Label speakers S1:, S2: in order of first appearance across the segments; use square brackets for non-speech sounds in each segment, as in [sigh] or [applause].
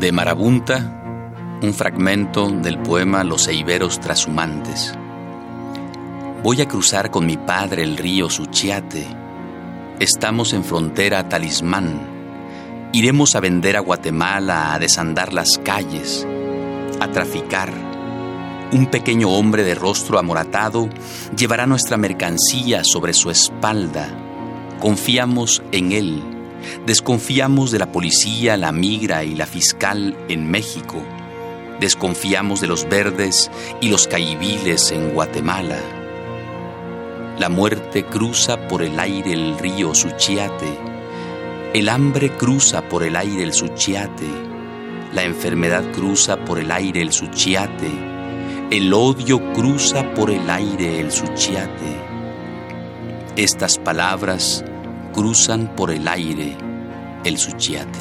S1: De Marabunta, un fragmento del poema Los Eiberos Trashumantes. Voy a cruzar con mi padre el río Suchiate. Estamos en frontera talismán. Iremos a vender a Guatemala, a desandar las calles, a traficar. Un pequeño hombre de rostro amoratado llevará nuestra mercancía sobre su espalda. Confiamos en él Desconfiamos de la policía, la migra y la fiscal en México. Desconfiamos de los verdes y los caibiles en Guatemala. La muerte cruza por el aire el río Suchiate. El hambre cruza por el aire el Suchiate. La enfermedad cruza por el aire el Suchiate. El odio cruza por el aire el Suchiate. Estas palabras cruzan por el aire el Suchiate.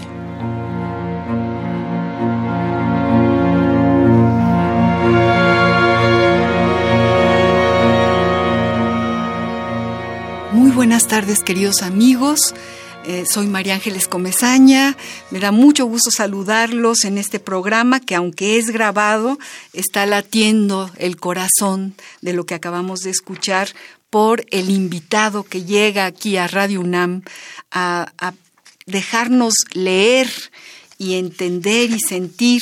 S2: Muy buenas tardes queridos amigos. Eh, soy María Ángeles Comezaña. Me da mucho gusto saludarlos en este programa que aunque es grabado, está latiendo el corazón de lo que acabamos de escuchar por el invitado que llega aquí a Radio UNAM a, dejarnos leer y entender y sentir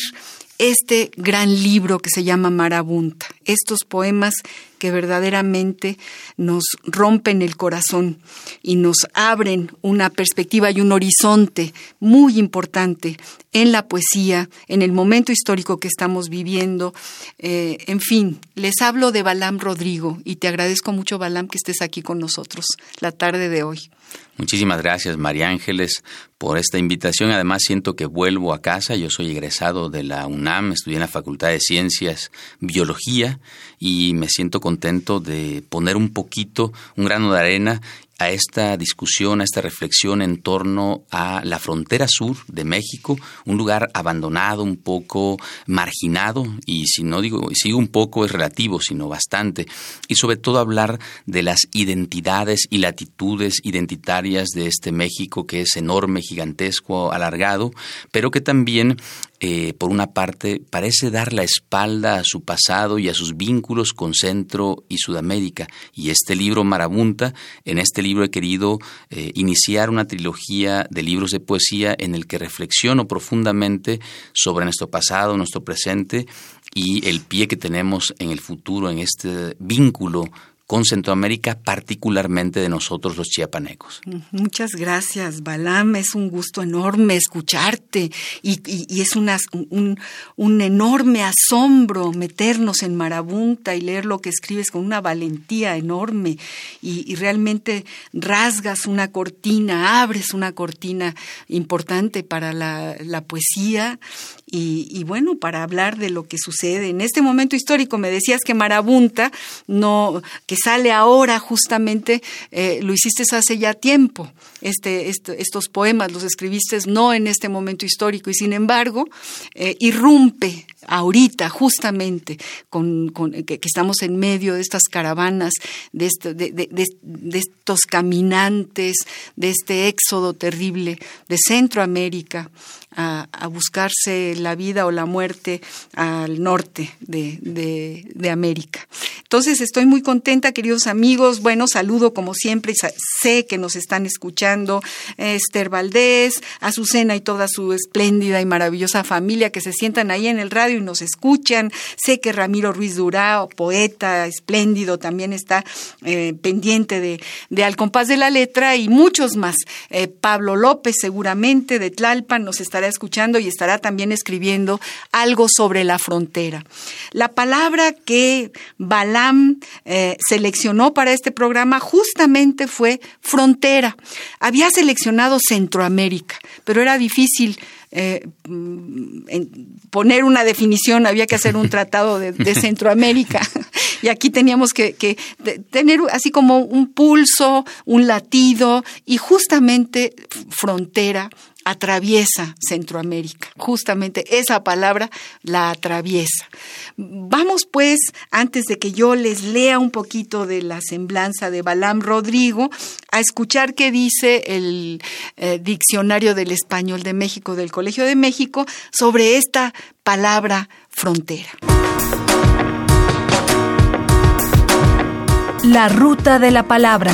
S2: este gran libro que se llama Marabunta, estos poemas que verdaderamente nos rompen el corazón y nos abren una perspectiva y un horizonte muy importante en la poesía, en el momento histórico que estamos viviendo. Eh, en fin, les hablo de Balam Rodrigo y te agradezco mucho, Balam, que estés aquí con nosotros la tarde de hoy.
S1: Muchísimas gracias, María Ángeles, por esta invitación. Además, siento que vuelvo a casa. Yo soy egresado de la UNAM, estudié en la Facultad de Ciencias, Biología, y me siento contento de poner un poquito, un grano de arena a esta discusión, a esta reflexión en torno a la frontera sur de México, un lugar abandonado, un poco marginado, y si no digo, si un poco es relativo, sino bastante, y sobre todo hablar de las identidades y latitudes identitarias de este México que es enorme, gigantesco, alargado, pero que también eh, por una parte, parece dar la espalda a su pasado y a sus vínculos con Centro y Sudamérica. Y este libro Marabunta, en este libro he querido eh, iniciar una trilogía de libros de poesía en el que reflexiono profundamente sobre nuestro pasado, nuestro presente y el pie que tenemos en el futuro, en este vínculo con Centroamérica, particularmente de nosotros los chiapanecos.
S2: Muchas gracias, Balam. Es un gusto enorme escucharte y, es un, un, enorme asombro meternos en Marabunta y leer lo que escribes con una valentía enorme y, realmente rasgas una cortina, abres una cortina importante para la, la poesía y, bueno, para hablar de lo que sucede en este momento histórico. Me decías que Marabunta, no, que sale ahora justamente, eh, lo hiciste hace ya tiempo. Este, este, estos poemas los escribiste no en este momento histórico y sin embargo eh, irrumpe ahorita justamente con, que, estamos en medio de estas caravanas, de, de, estos caminantes, de este éxodo terrible de Centroamérica a, buscarse la vida o la muerte al norte de, América. Entonces estoy muy contenta, queridos amigos. Bueno, saludo como siempre, sé que nos están escuchando Esther Valdés, Azucena y toda su espléndida y maravillosa familia que se sientan ahí en el radio y nos escuchan. Sé que Ramiro Ruiz Durao, poeta espléndido, también está eh, pendiente de, de, Al compás de la letra y muchos más. Eh, Pablo López seguramente de Tlalpan nos estará escuchando y estará también escribiendo algo sobre la frontera. La palabra que Balam eh, seleccionó para este programa justamente fue frontera. Había seleccionado Centroamérica, pero era difícil eh, mm, poner una definición, había que hacer un [laughs] tratado de, Centroamérica. [laughs] y aquí teníamos que, que, tener así como un pulso, un latido y justamente frontera atraviesa Centroamérica. Justamente esa palabra la atraviesa. Vamos pues, antes de que yo les lea un poquito de la semblanza de Balam Rodrigo, a escuchar qué dice el eh, Diccionario del Español de México del Colegio de México sobre esta palabra frontera.
S3: La ruta de la palabra.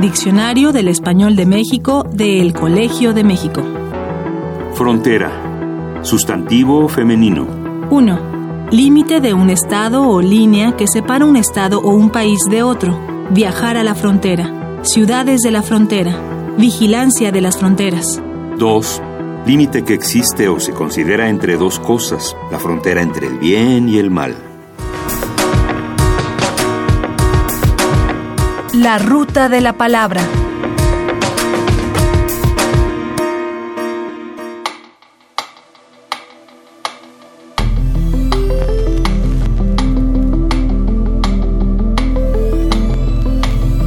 S3: Diccionario del Español de México del Colegio de México.
S4: Frontera. Sustantivo femenino.
S3: 1. Límite de un estado o línea que separa un estado o un país de otro. Viajar a la frontera. Ciudades de la frontera. Vigilancia de las fronteras.
S4: 2. Límite que existe o se considera entre dos cosas, la frontera entre el bien y el mal.
S3: La ruta de la palabra.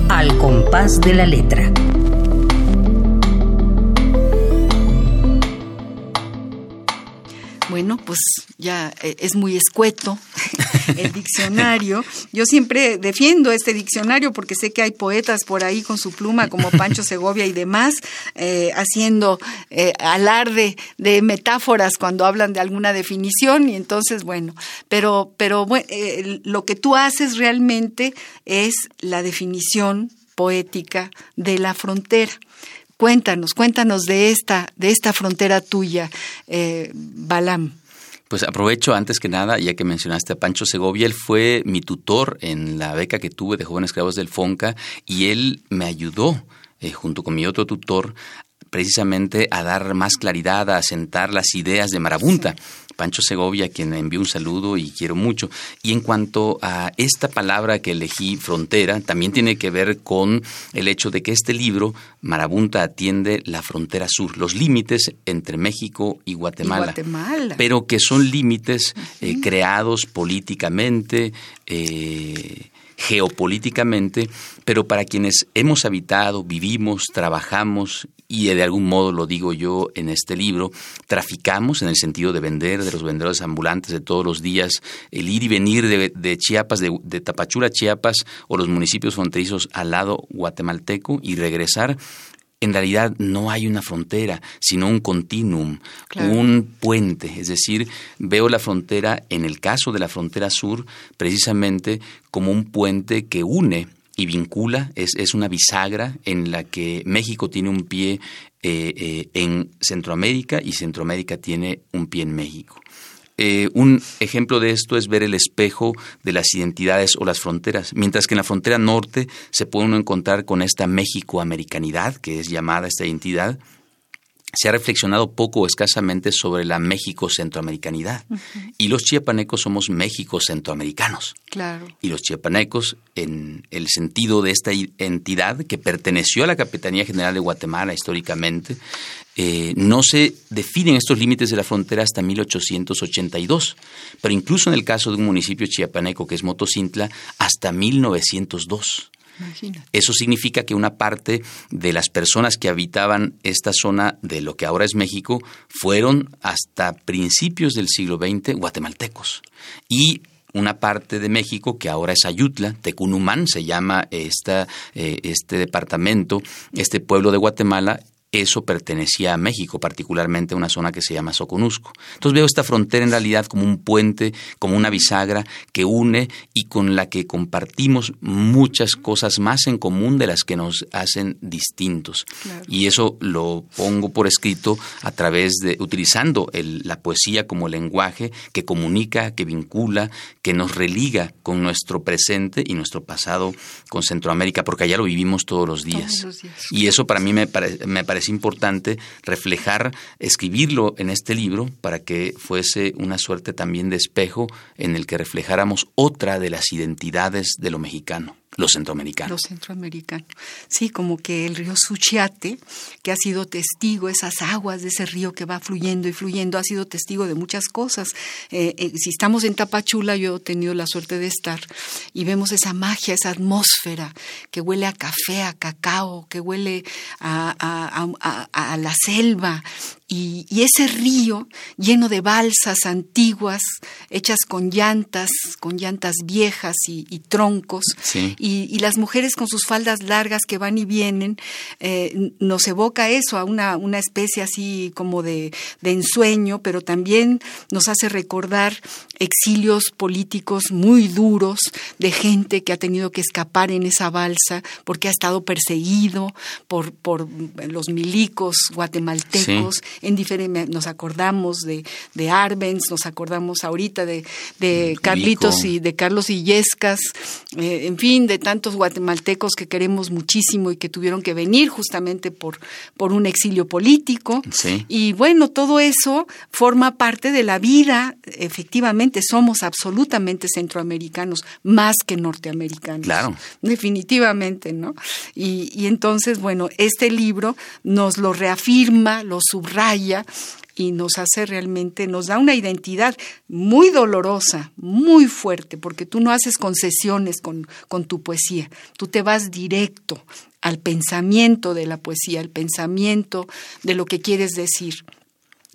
S5: Al compás de la letra.
S2: Bueno, pues ya eh, es muy escueto [laughs] el diccionario. Yo siempre defiendo este diccionario porque sé que hay poetas por ahí con su pluma como Pancho [laughs] Segovia y demás, eh, haciendo eh, alarde de metáforas cuando hablan de alguna definición y entonces, bueno, pero, pero lo que tú haces realmente es la definición poética de la frontera. Cuéntanos, cuéntanos de esta, de esta frontera tuya, eh, Balam.
S1: Pues aprovecho antes que nada, ya que mencionaste a Pancho Segovia, él fue mi tutor en la beca que tuve de jóvenes creados del FONCA y él me ayudó, eh, junto con mi otro tutor, precisamente a dar más claridad, a asentar las ideas de Marabunta. Pancho Segovia, quien envió un saludo y quiero mucho. Y en cuanto a esta palabra que elegí, frontera, también tiene que ver con el hecho de que este libro, Marabunta, atiende la frontera sur, los límites entre México y Guatemala. Pero que son límites eh, creados políticamente, eh, geopolíticamente, pero para quienes hemos habitado, vivimos, trabajamos y de algún modo lo digo yo en este libro, traficamos en el sentido de vender, de los vendedores ambulantes de todos los días, el ir y venir de, Chiapas, de, de, Tapachula, Chiapas o los municipios fronterizos al lado guatemalteco y regresar. En realidad no hay una frontera, sino un continuum, un puente. Es decir, veo la frontera, en el caso de la frontera sur, precisamente como un puente que une y vincula, es, es, una bisagra en la que México tiene un pie eh, eh, en Centroamérica y Centroamérica tiene un pie en México. Eh, un ejemplo de esto es ver el espejo de las identidades o las fronteras. Mientras que en la frontera norte se puede uno encontrar con esta México-americanidad, que es llamada esta identidad, se ha reflexionado poco o escasamente sobre la México-centroamericanidad. Y los chiapanecos somos México-centroamericanos.
S2: Claro.
S1: Y los chiapanecos, en el sentido de esta entidad que perteneció a la Capitanía General de Guatemala históricamente, eh, no se definen estos límites de la frontera hasta 1882. Pero incluso en el caso de un municipio chiapaneco que es Motocintla, hasta 1902. Eso significa que una parte de las personas que habitaban esta zona de lo que ahora es México fueron hasta principios del siglo XX guatemaltecos. Y una parte de México que ahora es Ayutla, Tecunumán se llama esta, eh, este departamento, este pueblo de Guatemala, eso pertenecía a México, particularmente a una zona que se llama Soconusco. Entonces veo esta frontera en realidad como un puente, como una bisagra que une y con la que compartimos muchas cosas más en común de las que nos hacen distintos. Y eso lo pongo por escrito a través de, utilizando la poesía como lenguaje que comunica, que vincula, que nos religa con nuestro presente y nuestro pasado con Centroamérica, porque allá lo vivimos todos los días. Y eso para mí me, me parece importante reflejar, escribirlo en este libro para que fuese una suerte también de espejo en el que reflejáramos otra de las identidades de lo mexicano. Los centroamericanos.
S2: Los centroamericanos. Sí, como que el río Suchiate, que ha sido testigo, esas aguas de ese río que va fluyendo y fluyendo, ha sido testigo de muchas cosas. Eh, eh, si estamos en Tapachula, yo he tenido la suerte de estar, y vemos esa magia, esa atmósfera que huele a café, a cacao, que huele a, a la selva, y, ese río lleno de balsas antiguas, hechas con llantas, con llantas viejas y, troncos, y, las mujeres con sus faldas largas que van y vienen, eh, nos evoca eso, a una, una especie así como de, de ensueño, pero también nos hace recordar exilios políticos muy duros de gente que ha tenido que escapar en esa balsa porque ha estado perseguido por, por los milicos guatemaltecos en diferente, nos acordamos de, de Arbenz, nos acordamos ahorita de, de Carlitos y de Carlos Illescas, eh, en fin, de tantos guatemaltecos que queremos muchísimo y que tuvieron que venir justamente por, por un exilio político. Y bueno, todo eso forma parte de la vida, efectivamente, somos absolutamente centroamericanos, más que norteamericanos.
S1: Claro.
S2: Definitivamente, ¿no? Y, y entonces, bueno, este libro nos lo reafirma, lo subraya, y nos hace realmente, nos da una identidad muy dolorosa, muy fuerte, porque tú no haces concesiones con, con tu poesía, tú te vas directo al pensamiento de la poesía, al pensamiento de lo que quieres decir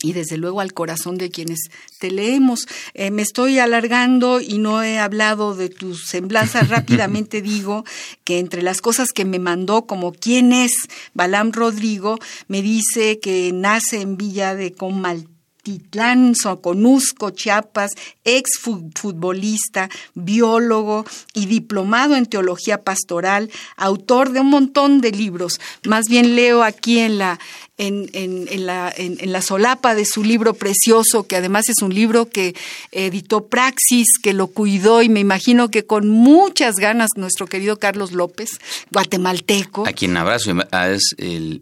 S2: y desde luego al corazón de quienes te leemos. Eh, me estoy alargando y no he hablado de tus semblanzas. [laughs] Rápidamente digo que entre las cosas que me mandó, como quién es Balam Rodrigo, me dice que nace en Villa de Comal Titlán, Soconusco, Chiapas, ex futbolista, biólogo y diplomado en teología pastoral, autor de un montón de libros. Más bien leo aquí en la, en, en, la, en, la solapa de su libro precioso, que además es un libro que editó Praxis, que lo cuidó y me imagino que con muchas ganas nuestro querido Carlos López, guatemalteco.
S1: A quien abrazo,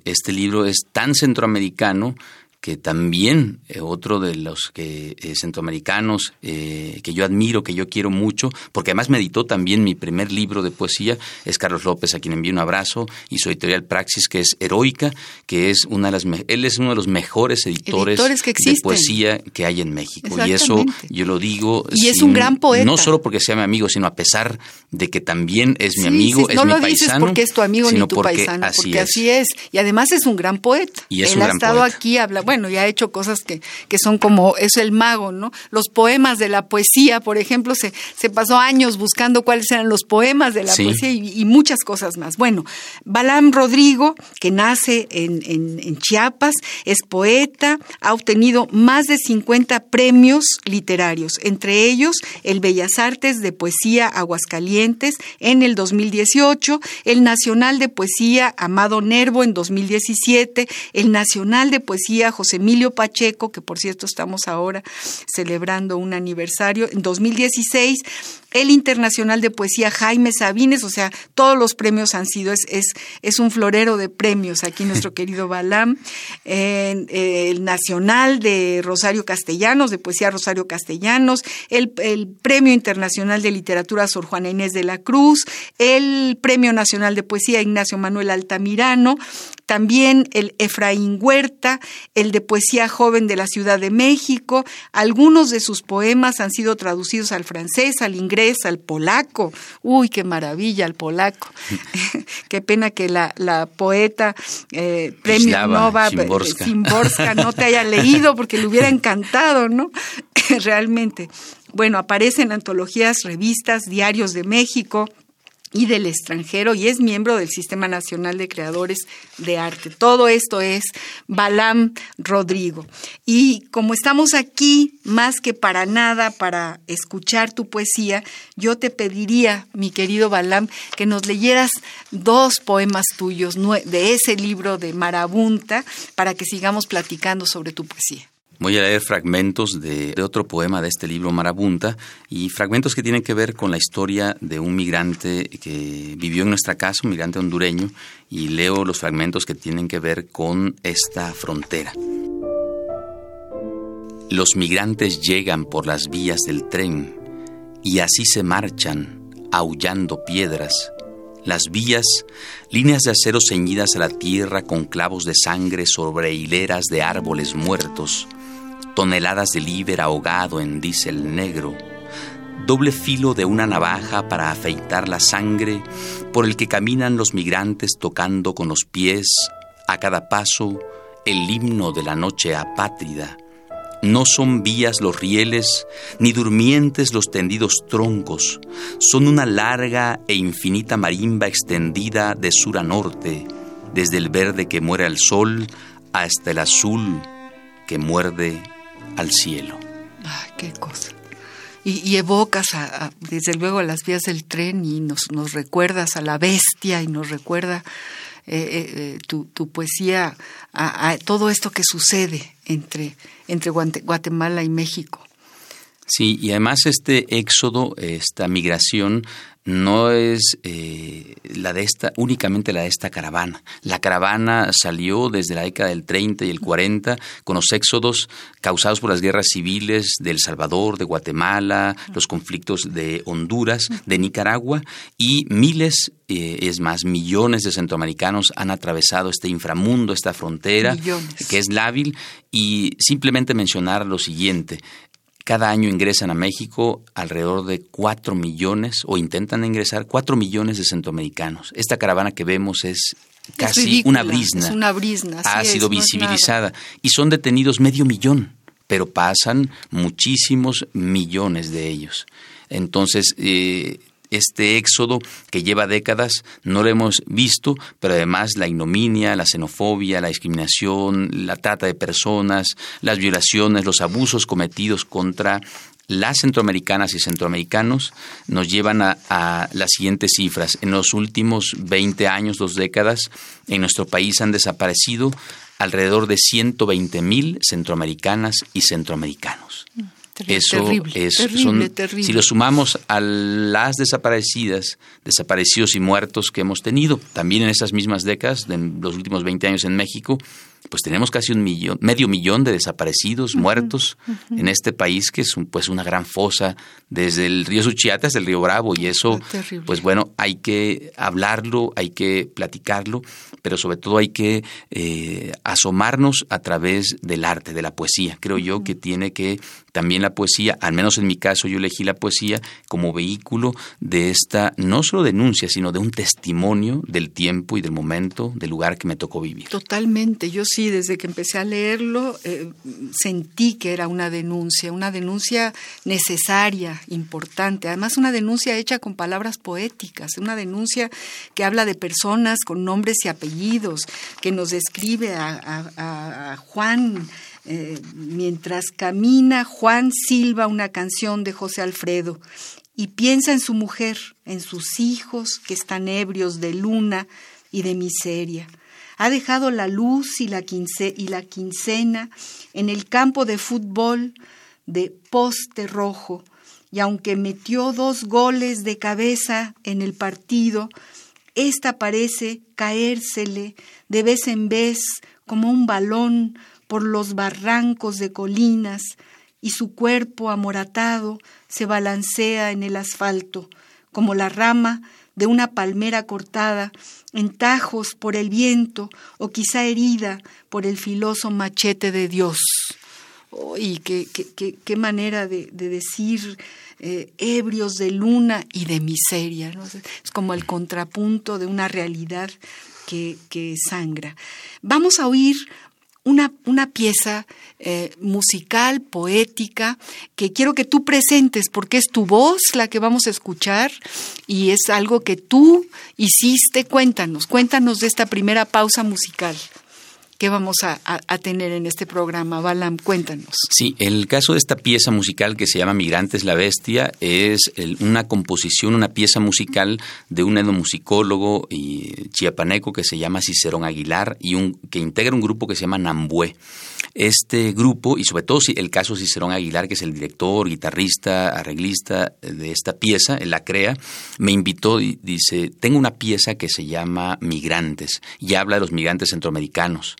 S1: este libro es tan centroamericano que también eh, otro de los que eh, centroamericanos eh, que yo admiro, que yo quiero mucho, porque además me editó también mi primer libro de poesía, es Carlos López, a quien envío un abrazo, y su editorial Praxis, que es heroica, que es una de las él es uno de los mejores editores, de poesía que hay en México. Y eso yo lo digo.
S2: Y es un gran poeta.
S1: No solo porque sea mi amigo, sino a pesar de que también es mi amigo, es
S2: no
S1: mi
S2: lo dices porque es tu amigo ni tu paisano, porque así es. Y además es un gran poeta.
S1: Y es
S2: él
S1: ha
S2: estado aquí, habla, bueno, y ha hecho cosas que, que son como, es el mago, ¿no? Los poemas de la poesía, por ejemplo, se, se pasó años buscando cuáles eran los poemas de la poesía y, muchas cosas más. Bueno, Balam Rodrigo, que nace en, en, Chiapas, es poeta, ha obtenido más de 50 premios literarios, entre ellos el Bellas Artes de Poesía Aguascalientes en el 2018, el Nacional de Poesía Amado Nervo en 2017, el Nacional de Poesía José Emilio Pacheco, que por cierto estamos ahora celebrando un aniversario, en 2016, el Internacional de Poesía Jaime Sabines, o sea, todos los premios han sido, es, es, es un florero de premios aquí [laughs] nuestro querido Balam, el Nacional de Rosario Castellanos, de Poesía Rosario Castellanos, el, el Premio Internacional de Literatura Sor Juana Inés de la Cruz, el Premio Nacional de Poesía Ignacio Manuel Altamirano, también el Efraín Huerta, el de Poesía Joven de la Ciudad de México. Algunos de sus poemas han sido traducidos al francés, al inglés, al polaco. Uy, qué maravilla, al polaco. [laughs] qué pena que la, la poeta eh, Premio Nova Simborska. no te haya [laughs] leído porque le hubiera encantado, ¿no? [laughs] Realmente. Bueno, aparecen antologías, revistas, diarios de México y del extranjero y es miembro del Sistema Nacional de Creadores de Arte. Todo esto es Balam Rodrigo. Y como estamos aquí más que para nada para escuchar tu poesía, yo te pediría, mi querido Balam, que nos leyeras dos poemas tuyos de ese libro de Marabunta para que sigamos platicando sobre tu poesía.
S1: Voy a leer fragmentos de, otro poema de este libro Marabunta y fragmentos que tienen que ver con la historia de un migrante que vivió en nuestra casa, un migrante hondureño, y leo los fragmentos que tienen que ver con esta frontera. Los migrantes llegan por las vías del tren y así se marchan, aullando piedras. Las vías, líneas de acero ceñidas a la tierra con clavos de sangre sobre hileras de árboles muertos toneladas de líber ahogado en diésel negro, doble filo de una navaja para afeitar la sangre por el que caminan los migrantes tocando con los pies a cada paso el himno de la noche apátrida. No son vías los rieles, ni durmientes los tendidos troncos, son una larga e infinita marimba extendida de sur a norte, desde el verde que muere al sol hasta el azul que muerde al cielo.
S2: Ay, qué cosa. Y, evocas desde luego a las vías del tren y nos, nos recuerdas a la bestia y nos recuerda eh, eh, eh, tu, tu, poesía a, todo esto que sucede entre, entre Guatemala y México.
S1: Sí, y además este éxodo, esta migración, no es eh, la de esta, únicamente la de esta caravana. La caravana salió desde la década del 30 y el 40 con los éxodos causados por las guerras civiles de El Salvador, de Guatemala, los conflictos de Honduras, de Nicaragua y miles, eh, es más, millones de centroamericanos han atravesado este inframundo, esta frontera, que es lábil. Y simplemente mencionar lo siguiente, cada año ingresan a México alrededor de 4 millones o intentan ingresar 4 millones de centroamericanos. Esta caravana que vemos es casi una brisna.
S2: Es una brisna.
S1: Ha sido visibilizada y son detenidos medio millón, pero pasan muchísimos millones de ellos. Entonces, eh, este éxodo que lleva décadas no lo hemos visto, pero además la ignominia, la xenofobia, la discriminación, la trata de personas, las violaciones, los abusos cometidos contra las centroamericanas y centroamericanos nos llevan a, las siguientes cifras. En los últimos 20 años, dos décadas, en nuestro país han desaparecido alrededor de 120 mil centroamericanas y centroamericanos. Eso es, si lo sumamos a las desaparecidas, desaparecidos y muertos que hemos tenido, también en esas mismas décadas, en los últimos 20 años en México, pues tenemos casi un millón, medio millón de desaparecidos, muertos en este país que es pues una gran fosa desde el río Suchiate hasta el río Bravo y eso, pues bueno, hay que hablarlo, hay que platicarlo, pero sobre todo hay que eh, asomarnos a través del arte, de la poesía. Creo yo que tiene que también la poesía, al menos en mi caso yo elegí la poesía como vehículo de esta, no solo denuncia, sino de un testimonio del tiempo y del momento, del lugar que me tocó vivir.
S2: Totalmente, yo sí, desde que empecé a leerlo, eh, sentí que era una denuncia, una denuncia necesaria, importante, además una denuncia hecha con palabras poéticas, una denuncia que habla de personas con nombres y apellidos, que nos describe a, Juan. Eh, mientras camina, Juan silba una canción de José Alfredo y piensa en su mujer, en sus hijos que están ebrios de luna y de miseria. Ha dejado la luz y la, y la quincena en el campo de fútbol de poste rojo, y aunque metió dos goles de cabeza en el partido, ésta parece caérsele de vez en vez como un balón por los barrancos de colinas, y su cuerpo amoratado se balancea en el asfalto, como la rama de una palmera cortada en tajos por el viento o quizá herida por el filoso machete de Dios. y qué, qué, qué, manera de, decir eh, ebrios de luna y de miseria. Es como el contrapunto de una realidad que, que sangra. Vamos a oír una, una pieza eh, musical, poética, que quiero que tú presentes porque es tu voz la que vamos a escuchar y es algo que tú hiciste. Cuéntanos, cuéntanos de esta primera pausa musical. ¿Qué vamos a, tener en este programa? Balam, cuéntanos.
S1: Sí, el caso de esta pieza musical que se llama Migrantes la Bestia es una composición, una pieza musical de un etnomusicólogo y chiapaneco que se llama Cicerón Aguilar y un, que integra un grupo que se llama Nambué. Este grupo, y sobre todo el caso Cicerón Aguilar, que es el director, guitarrista, arreglista de esta pieza, la crea, me invitó y dice, tengo una pieza que se llama Migrantes y habla de los migrantes centroamericanos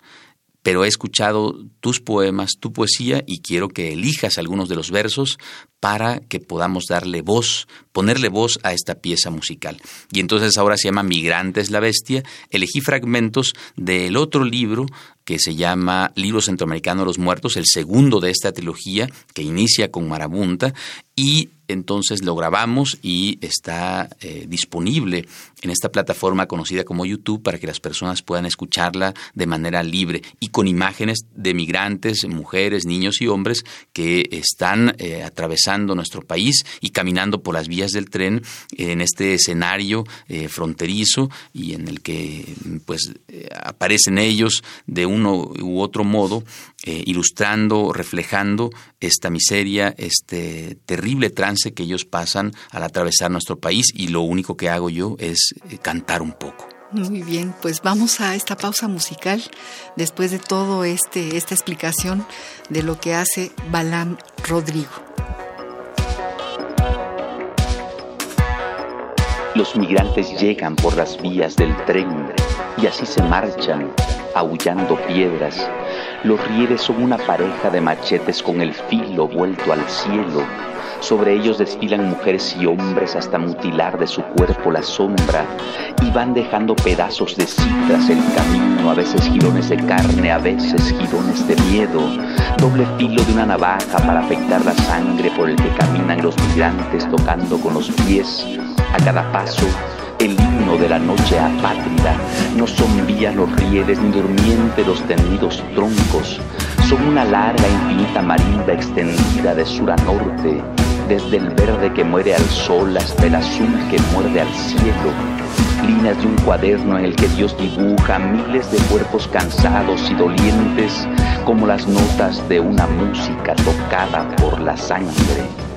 S1: pero he escuchado tus poemas, tu poesía, y quiero que elijas algunos de los versos para que podamos darle voz, ponerle voz a esta pieza musical. Y entonces ahora se llama Migrantes la Bestia. Elegí fragmentos del otro libro que se llama Libro Centroamericano de los Muertos, el segundo de esta trilogía que inicia con Marabunta, y entonces lo grabamos y está eh, disponible en esta plataforma conocida como YouTube para que las personas puedan escucharla de manera libre y con imágenes de migrantes, mujeres, niños y hombres que están eh, atravesando nuestro país y caminando por las vías del tren en este escenario eh, fronterizo y en el que pues aparecen ellos de uno u otro modo ilustrando, reflejando esta miseria, este terrible trance que ellos pasan al atravesar nuestro país y lo único que hago yo es eh, cantar un poco.
S2: Muy bien, pues vamos a esta pausa musical después de todo este esta explicación de lo que hace Balam Rodrigo.
S6: Los migrantes llegan por las vías del tren y así se marchan, aullando piedras. Los rieles son una pareja de machetes con el filo vuelto al cielo. Sobre ellos desfilan mujeres y hombres hasta mutilar de su cuerpo la sombra y van dejando pedazos de citras el camino, a veces girones de carne, a veces girones de miedo, doble filo de una navaja para afectar la sangre por el que caminan los migrantes tocando con los pies a cada paso el himno de la noche apátrida no son vías los rieles ni durmiente los tendidos troncos, son una larga infinita marimba extendida de sur a norte, desde el verde que muere al sol hasta el azul que muerde al cielo. Líneas de un cuaderno en el que Dios dibuja miles de cuerpos cansados y dolientes como las notas de una música tocada por la sangre.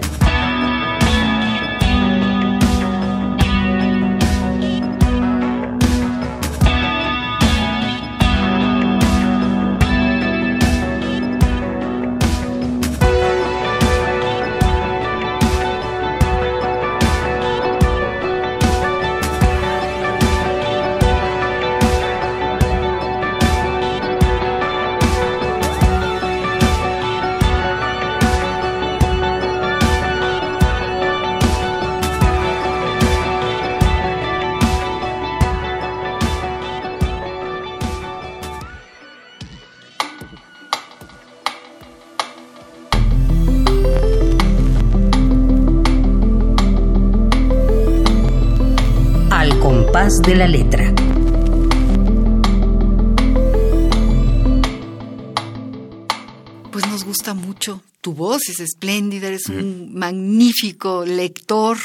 S5: De la letra.
S2: Pues nos gusta mucho. Tu voz es espléndida, eres un magnífico lector,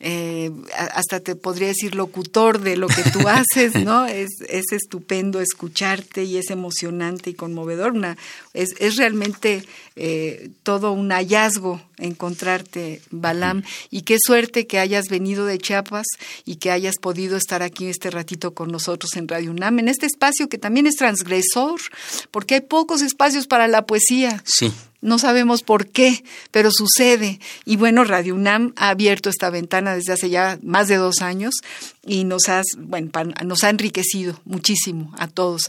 S2: eh, hasta te podría decir locutor de lo que tú [laughs] haces, ¿no? Es, es estupendo escucharte y es emocionante y conmovedor. Una, es, es realmente eh, todo un hallazgo encontrarte, Balam, y qué suerte que hayas venido de Chiapas y que hayas podido estar aquí este ratito con nosotros en Radio UNAM, en este espacio que también es transgresor, porque hay pocos espacios para la poesía.
S1: Sí.
S2: No sabemos por qué, pero sucede. Y bueno, Radio UNAM ha abierto esta ventana desde hace ya más de dos años y nos, has, bueno, nos ha enriquecido muchísimo a todos,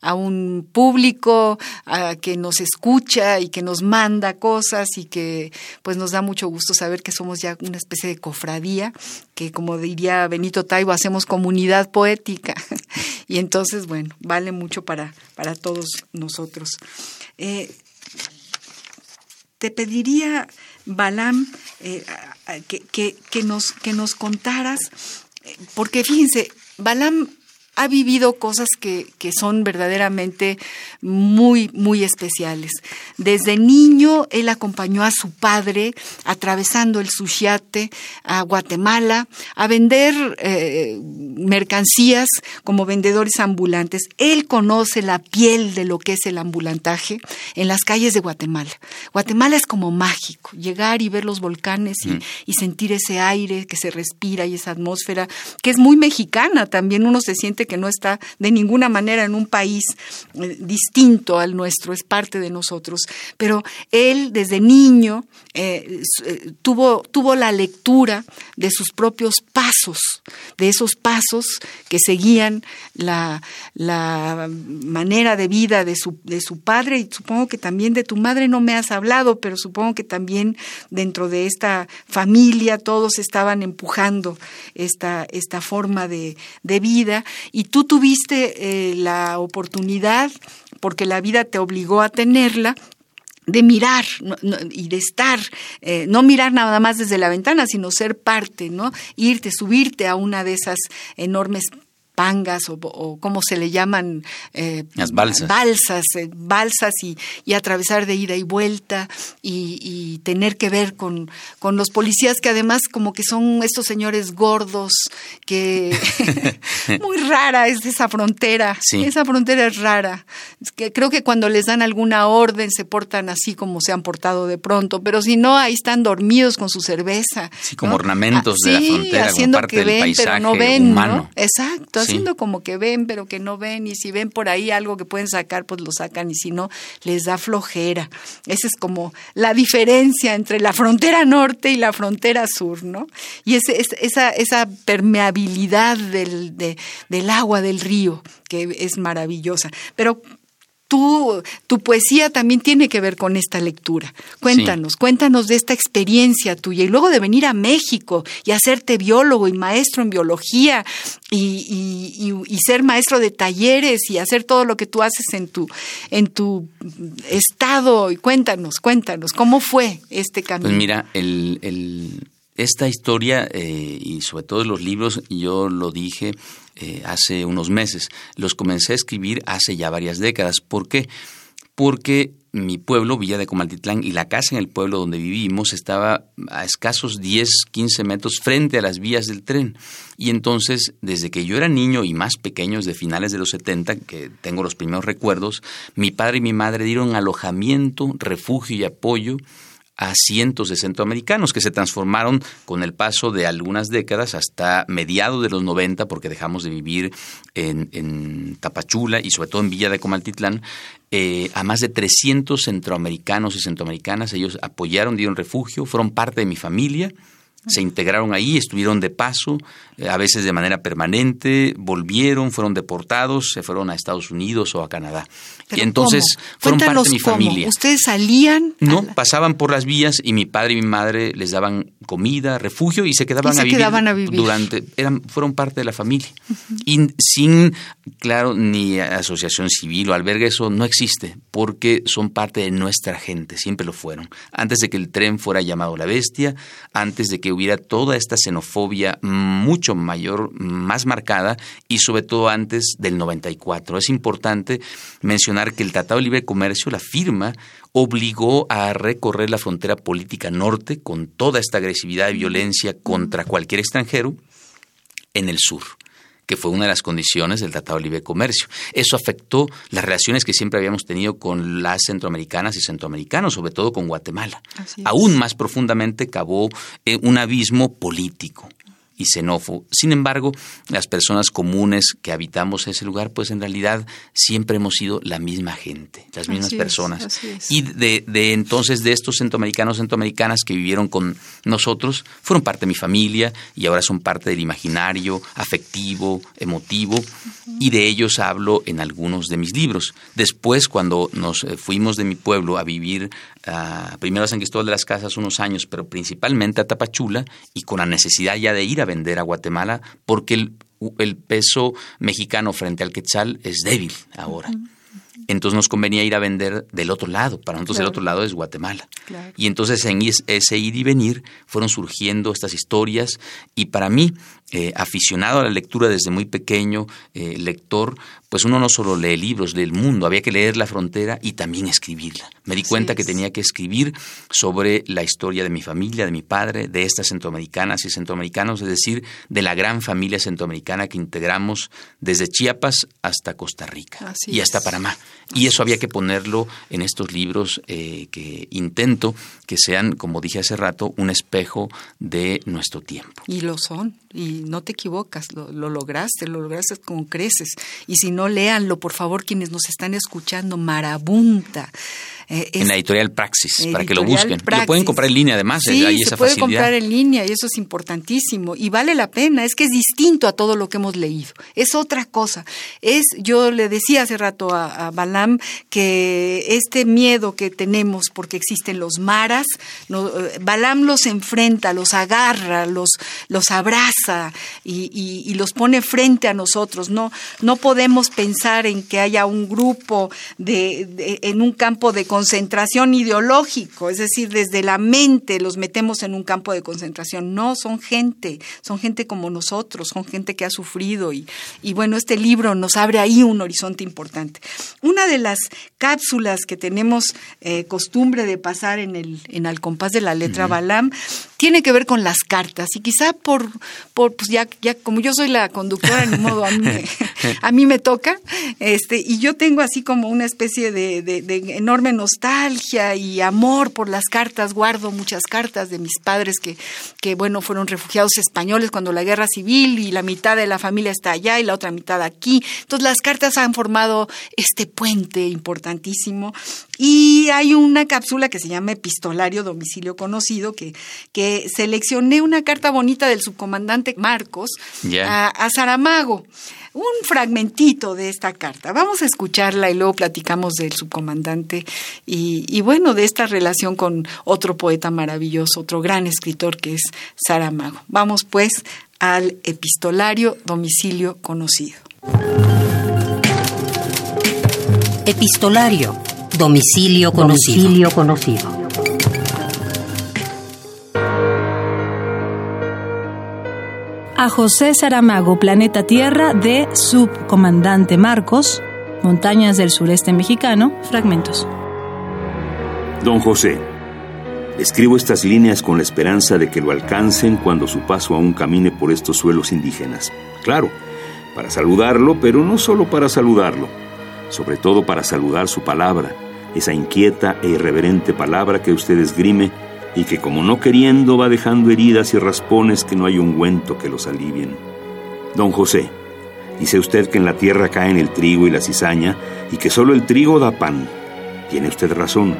S2: a, un público a, que nos escucha y que nos manda cosas y que pues nos da mucho gusto saber que somos ya una especie de cofradía, que como diría Benito Taibo, hacemos comunidad poética. [laughs] y entonces, bueno, vale mucho para, para todos nosotros. Eh, te pediría, Balam, eh, que, que, nos, que nos contaras, eh, porque fíjense, Balam ha vivido cosas que, que son verdaderamente muy, muy especiales. Desde niño, él acompañó a su padre atravesando el Suchiate a Guatemala a vender eh, mercancías como vendedores ambulantes. Él conoce la piel de lo que es el ambulantaje en las calles de Guatemala. Guatemala es como mágico, llegar y ver los volcanes y, mm. y sentir ese aire que se respira y esa atmósfera que es muy mexicana también. Uno se siente que no está de ninguna manera en un país eh, distinto al nuestro, es parte de nosotros. Pero él desde niño eh, eh, tuvo, tuvo la lectura de sus propios pasos, de esos pasos que seguían la, la manera de vida de su, de su padre y supongo que también de tu madre no me has hablado, pero supongo que también dentro de esta familia todos estaban empujando esta, esta forma de, de vida tú tuviste eh, la oportunidad, porque la vida te obligó a tenerla, de mirar y de estar, eh, no mirar nada más desde la ventana, sino ser parte, ¿no? Irte, subirte a una de esas enormes pangas o, o cómo se le llaman
S1: eh, las balsas.
S2: balsas eh, balsas y, y, atravesar de ida y vuelta y, y, tener que ver con, con los policías que además como que son estos señores gordos que [laughs] [laughs] muy rara es esa frontera. Esa frontera es rara. Que creo que cuando les dan alguna orden se portan así como se han portado de pronto pero si no ahí están dormidos con su cerveza
S1: sí como ornamentos de la frontera
S2: haciendo
S1: como parte
S2: que ven
S1: del
S2: pero no ven
S1: humano.
S2: exacto haciendo como que ven, pero que no ven, y si ven por ahí algo que pueden sacar, pues lo sacan, y si no, les da flojera. Esa es como la diferencia entre la frontera norte y la frontera sur, ¿no? Y ese, esa, esa permeabilidad del, de, del agua del río, que es maravillosa. Pero tu, tu poesía también tiene que ver con esta lectura. Cuéntanos, sí. cuéntanos de esta experiencia tuya y luego de venir a México y hacerte biólogo y maestro en biología y, y, y, y, ser maestro de talleres y hacer todo lo que tú haces en tu, en tu estado. Y cuéntanos, cuéntanos, ¿cómo fue este camino?
S1: Pues mira, el, el esta historia eh, y sobre todo los libros, yo lo dije eh, hace unos meses, los comencé a escribir hace ya varias décadas. ¿Por qué? Porque mi pueblo, Villa de Comaltitlán, y la casa en el pueblo donde vivimos estaba a escasos 10, 15 metros frente a las vías del tren. Y entonces, desde que yo era niño y más pequeño, de finales de los 70, que tengo los primeros recuerdos, mi padre y mi madre dieron alojamiento, refugio y apoyo a cientos de centroamericanos que se transformaron con el paso de algunas décadas hasta mediados de los 90, porque dejamos de vivir en, Tapachula y sobre todo en Villa de Comaltitlán, eh, a más de 300 centroamericanos y centroamericanas. Ellos apoyaron, dieron refugio, fueron parte de mi familia se integraron ahí, estuvieron de paso, eh, a veces de manera permanente, volvieron, fueron deportados, se fueron a Estados Unidos o a Canadá.
S2: ¿Pero
S1: y entonces
S2: cómo?
S1: fueron parte
S2: Cuéntanos
S1: de mi
S2: cómo.
S1: familia.
S2: ¿Ustedes salían?
S1: No,
S2: la-
S1: pasaban por las vías y mi padre y mi madre les daban comida, refugio y se quedaban,
S2: Y se
S1: a, vivir
S2: quedaban a vivir.
S1: durante eran fueron parte de la familia. Y sin claro ni asociación civil o albergue eso no existe porque son parte de nuestra gente, siempre lo fueron. Antes de que el tren fuera llamado la bestia, antes de que hubiera toda esta xenofobia mucho mayor, más marcada y sobre todo antes del 94. Es importante mencionar que el Tratado de Libre Comercio, la firma, obligó a recorrer la frontera política norte con toda esta agresividad y violencia contra cualquier extranjero en el sur que fue una de las condiciones del Tratado de Libre Comercio. Eso afectó las relaciones que siempre habíamos tenido con las centroamericanas y centroamericanos, sobre todo con Guatemala. Aún más profundamente cavó eh, un abismo político y xenófobo. Sin embargo, las personas comunes que habitamos ese lugar, pues en realidad siempre hemos sido la misma gente, las mismas
S2: Así
S1: personas.
S2: es.
S1: Y de, de entonces, de estos centroamericanos, centroamericanas que vivieron con nosotros, fueron parte de mi familia y ahora son parte del imaginario afectivo, emotivo, y de ellos hablo en algunos de mis libros. Después, cuando nos eh, fuimos de mi pueblo a vivir ah, primero a San Cristóbal de las Casas unos años, pero principalmente a Tapachula, y con la necesidad ya de ir a vender a Guatemala, porque el, el peso mexicano frente al quetzal es débil ahora. entonces nos convenía ir a vender del otro lado. Para nosotros el otro lado es Guatemala. Y entonces en ese ir y venir fueron surgiendo estas historias y para mí eh, aficionado a la lectura desde muy pequeño, eh, lector, pues uno no solo lee libros del mundo, había que leer La Frontera y también escribirla. Me di cuenta que tenía que escribir sobre la historia de mi familia, de mi padre, de estas centroamericanas y centroamericanos, es decir, de la gran familia centroamericana que integramos desde Chiapas hasta Costa Rica y hasta Panamá. Y eso había que ponerlo en estos libros eh, que intento que sean, como dije hace rato, un espejo de nuestro tiempo.
S2: Y lo son, y no te equivocas, lo, lograste, lo lograste con creces. Y si no, léanlo, por favor, quienes nos están escuchando, marabunta.
S1: Eh, en la editorial Praxis, para que lo busquen. Lo pueden comprar en línea además,
S2: sí, se puede comprar en línea y eso es importantísimo. Y vale la pena, es que es distinto a todo lo que hemos leído. Es otra cosa. Es, yo le decía hace rato a, Balam que este miedo que tenemos porque existen los maras, no, eh, Balam los enfrenta, los agarra, los, los abraza y, los pone frente a nosotros. No, no podemos pensar en que haya un grupo de, en un campo de concentración ideológico, es decir, desde la mente los metemos en un campo de concentración. No, son gente, son gente como nosotros, son gente que ha sufrido y, y bueno, este libro nos abre ahí un horizonte importante. Una de las cápsulas que tenemos eh, costumbre de pasar en el en al compás de la letra Balam tiene que ver con las cartas. Y quizá por, por pues ya, ya como yo soy la conductora, ni modo, a mí, me, [laughs] a mí me toca, este, y yo tengo así como una especie de, de, enorme nostalgia y amor por las cartas, guardo muchas cartas de mis padres que, que, bueno, fueron refugiados españoles cuando la guerra civil y la mitad de la familia está allá y la otra mitad aquí. Entonces las cartas han formado este puente importantísimo y hay una cápsula que se llama Epistolario Domicilio Conocido, que, que seleccioné una carta bonita del subcomandante Marcos a, Saramago un fragmentito de esta carta. Vamos a escucharla y luego platicamos del subcomandante y, y, bueno, de esta relación con otro poeta maravilloso, otro gran escritor que es Saramago. Vamos pues al epistolario domicilio conocido.
S5: Epistolario Domicilio conocido. conocido.
S3: A José Saramago, Planeta Tierra, de Subcomandante Marcos, Montañas del Sureste Mexicano, fragmentos.
S4: Don José, escribo estas líneas con la esperanza de que lo alcancen cuando su paso aún camine por estos suelos indígenas. Claro, para saludarlo, pero no solo para saludarlo, sobre todo para saludar su palabra esa inquieta e irreverente palabra que usted esgrime y que como no queriendo va dejando heridas y raspones que no hay ungüento que los alivien. Don José, dice usted que en la tierra caen el trigo y la cizaña y que solo el trigo da pan. Tiene usted razón.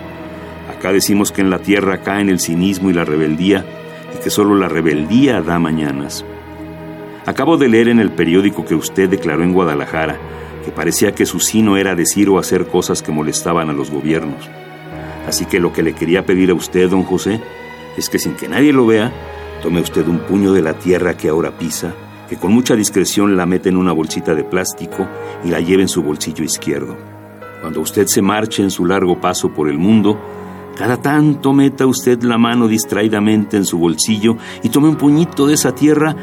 S4: Acá decimos que en la tierra caen el cinismo y la rebeldía y que solo la rebeldía da mañanas. Acabo de leer en el periódico que usted declaró en Guadalajara parecía que su sino era decir o hacer cosas que molestaban a los gobiernos. Así que lo que le quería pedir a usted, don José, es que sin que nadie lo vea, tome usted un puño de la tierra que ahora pisa, que con mucha discreción la mete en una bolsita de plástico y la lleve en su bolsillo izquierdo. Cuando usted se marche en su largo paso por el mundo, cada tanto meta usted la mano distraídamente en su bolsillo y tome un puñito de esa tierra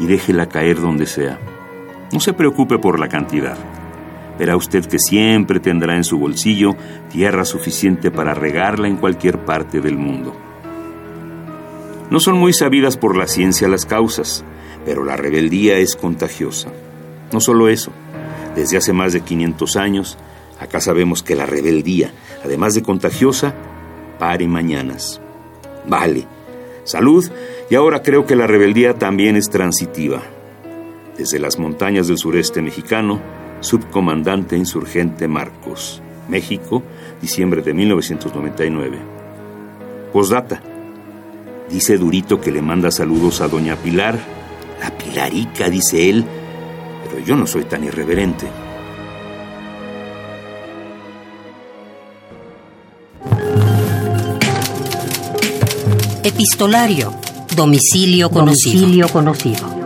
S4: y déjela caer donde sea. No se preocupe por la cantidad. Verá usted que siempre tendrá en su bolsillo tierra suficiente para regarla en cualquier parte del mundo. No son muy sabidas por la ciencia las causas, pero la rebeldía es contagiosa. No solo eso, desde hace más de 500 años, acá sabemos que la rebeldía, además de contagiosa, pare mañanas. Vale, salud, y ahora creo que la rebeldía también es transitiva desde las montañas del sureste mexicano, subcomandante insurgente Marcos, México, diciembre de 1999. Postdata. Dice Durito que le manda saludos a doña Pilar. La Pilarica, dice él, pero yo no soy tan irreverente.
S5: Epistolario. Domicilio conocido. Domicilio conocido.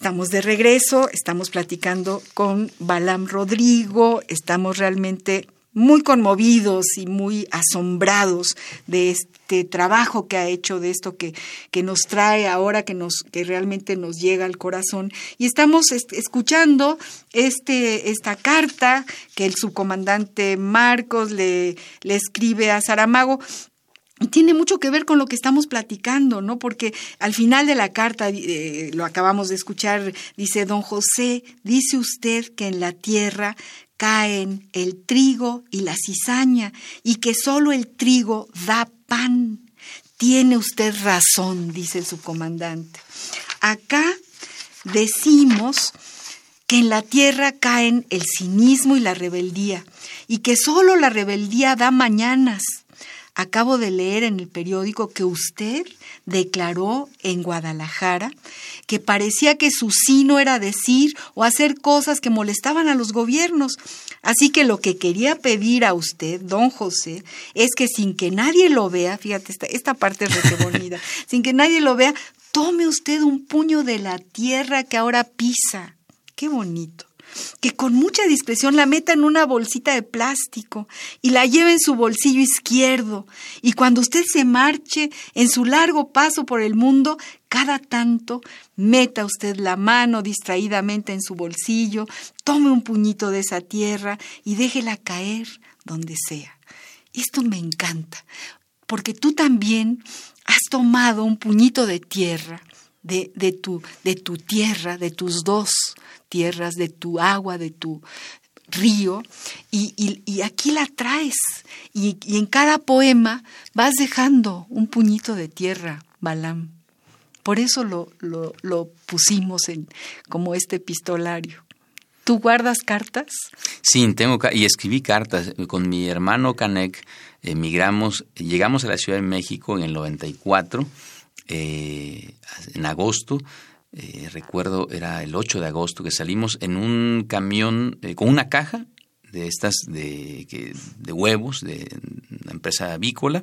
S2: Estamos de regreso, estamos platicando con Balam Rodrigo, estamos realmente muy conmovidos y muy asombrados de este trabajo que ha hecho, de esto que, que nos trae ahora, que, nos, que realmente nos llega al corazón. Y estamos escuchando este, esta carta que el subcomandante Marcos le, le escribe a Saramago, tiene mucho que ver con lo que estamos platicando, ¿no? Porque al final de la carta, eh, lo acabamos de escuchar, dice, don José, dice usted que en la tierra caen el trigo y la cizaña y que solo el trigo da pan. Tiene usted razón, dice el subcomandante. Acá decimos que en la tierra caen el cinismo y la rebeldía y que solo la rebeldía da mañanas Acabo de leer en el periódico que usted declaró en Guadalajara que parecía que su sino era decir o hacer cosas que molestaban a los gobiernos. Así que lo que quería pedir a usted, don José, es que sin que nadie lo vea, fíjate, esta, esta parte es re bonita, [laughs] sin que nadie lo vea, tome usted un puño de la tierra que ahora pisa. Qué bonito que con mucha discreción la meta en una bolsita de plástico y la lleve en su bolsillo izquierdo. Y cuando usted se marche en su largo paso por el mundo, cada tanto meta usted la mano distraídamente en su bolsillo, tome un puñito de esa tierra y déjela caer donde sea. Esto me encanta, porque tú también has tomado un puñito de tierra, de, de, tu, de tu tierra, de tus dos tierras, de tu agua, de tu río, y, aquí la traes. Y, en cada poema vas dejando un puñito de tierra, Balam. Por eso lo, lo, pusimos en, como este epistolario. ¿Tú guardas cartas?
S1: Sí, tengo y escribí cartas. Con mi hermano Canek emigramos, llegamos a la Ciudad de México en el 94, eh, en agosto, eh, recuerdo, era el 8 de agosto que salimos en un camión eh, con una caja de estas de, de huevos de una empresa avícola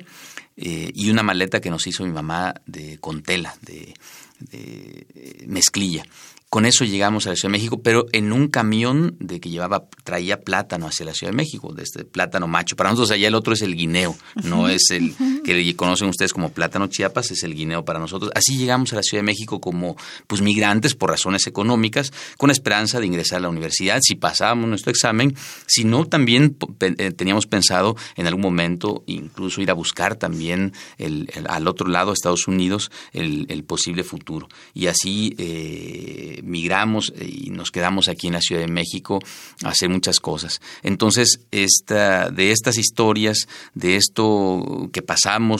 S1: eh, y una maleta que nos hizo mi mamá de con tela de, de mezclilla con eso llegamos a la Ciudad de México, pero en un camión de que llevaba, traía plátano hacia la Ciudad de México, de este plátano macho. Para nosotros allá el otro es el guineo, no es el que conocen ustedes como plátano chiapas, es el guineo para nosotros. Así llegamos a la Ciudad de México como pues migrantes por razones económicas, con esperanza de ingresar a la universidad, si pasábamos nuestro examen, si no también eh, teníamos pensado en algún momento incluso ir a buscar también el, al otro lado, Estados Unidos, el, posible futuro. Y así eh, migramos y nos quedamos aquí en la Ciudad de México a hacer muchas cosas. Entonces, esta, de estas historias, de esto que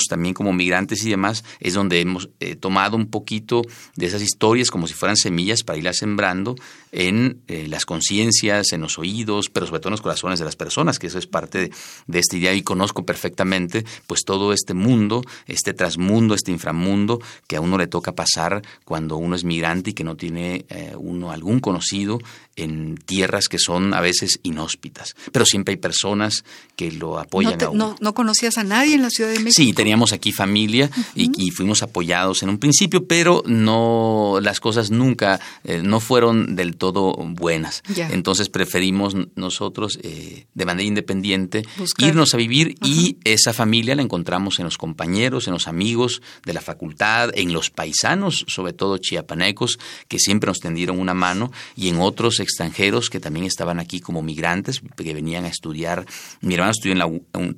S1: también como migrantes y demás, es donde hemos eh, tomado un poquito de esas historias como si fueran semillas para irlas sembrando en eh, las conciencias, en los oídos, pero sobre todo en los corazones de las personas, que eso es parte de, de esta idea y conozco perfectamente pues todo este mundo, este trasmundo, este inframundo que a uno le toca pasar cuando uno es migrante y que no tiene eh, uno algún conocido en tierras que son a veces inhóspitas. Pero siempre hay personas que lo apoyan.
S2: ¿No,
S1: a uno.
S2: no, conocías a nadie en la Ciudad de México?
S1: Sí, teníamos aquí familia y, fuimos apoyados en un principio, pero no las cosas nunca eh, no fueron del todo buenas. Entonces preferimos nosotros eh, de manera independiente irnos a vivir y esa familia la encontramos en los compañeros, en los amigos de la facultad, en los paisanos, sobre todo chiapanecos, que siempre nos tendieron una mano y en otros extranjeros que también estaban aquí como migrantes, que venían a estudiar. Mi hermano estudió en la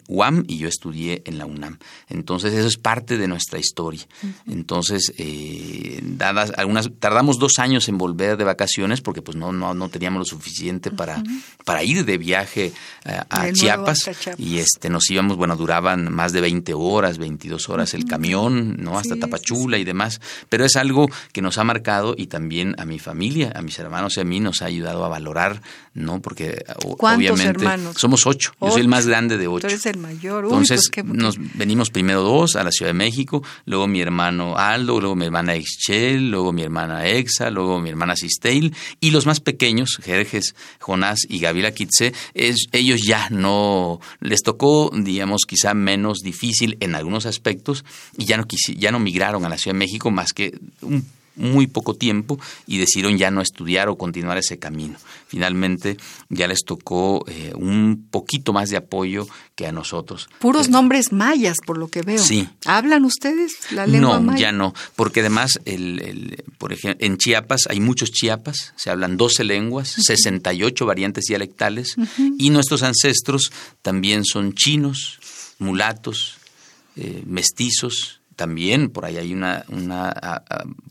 S1: UAM y yo estudié en la UNAM. Entonces, eso es parte de nuestra historia. Entonces, eh, dadas algunas, tardamos dos años en volver de vacaciones porque pues no, no, no teníamos lo suficiente para, para ir de viaje eh, a, Chiapas, y este nos íbamos, bueno, duraban más de 20 horas, 22 horas el camión, ¿no? Hasta Tapachula y demás, pero es algo que nos ha marcado y también a mi familia, a mis hermanos y a mí nos ha ayudado a valorar, ¿no? Porque obviamente
S2: hermanos?
S1: somos ocho. Yo soy el más grande de ocho.
S2: Tú eres el mayor.
S1: Pues Entonces nos venimos primero dos a la Ciudad de México, luego mi hermano Aldo, luego mi hermana Exchel, luego mi hermana Exa, luego mi hermana Sisteil y los más pequeños, Jerjes, Jonás y Gabriela Kitze, ellos ya no les tocó, digamos, quizá menos difícil en algunos aspectos y ya no ya no migraron a la Ciudad de México más que un muy poco tiempo y decidieron ya no estudiar o continuar ese camino. Finalmente ya les tocó eh, un poquito más de apoyo que a nosotros.
S2: Puros nombres mayas, por lo que veo.
S1: Sí.
S2: ¿Hablan ustedes la lengua
S1: no, ya no, porque además, el, por ejemplo, en Chiapas hay muchos chiapas, se hablan 12 lenguas, 68 variantes dialectales, y nuestros ancestros también son chinos, mulatos, eh, mestizos, también por ahí hay una, una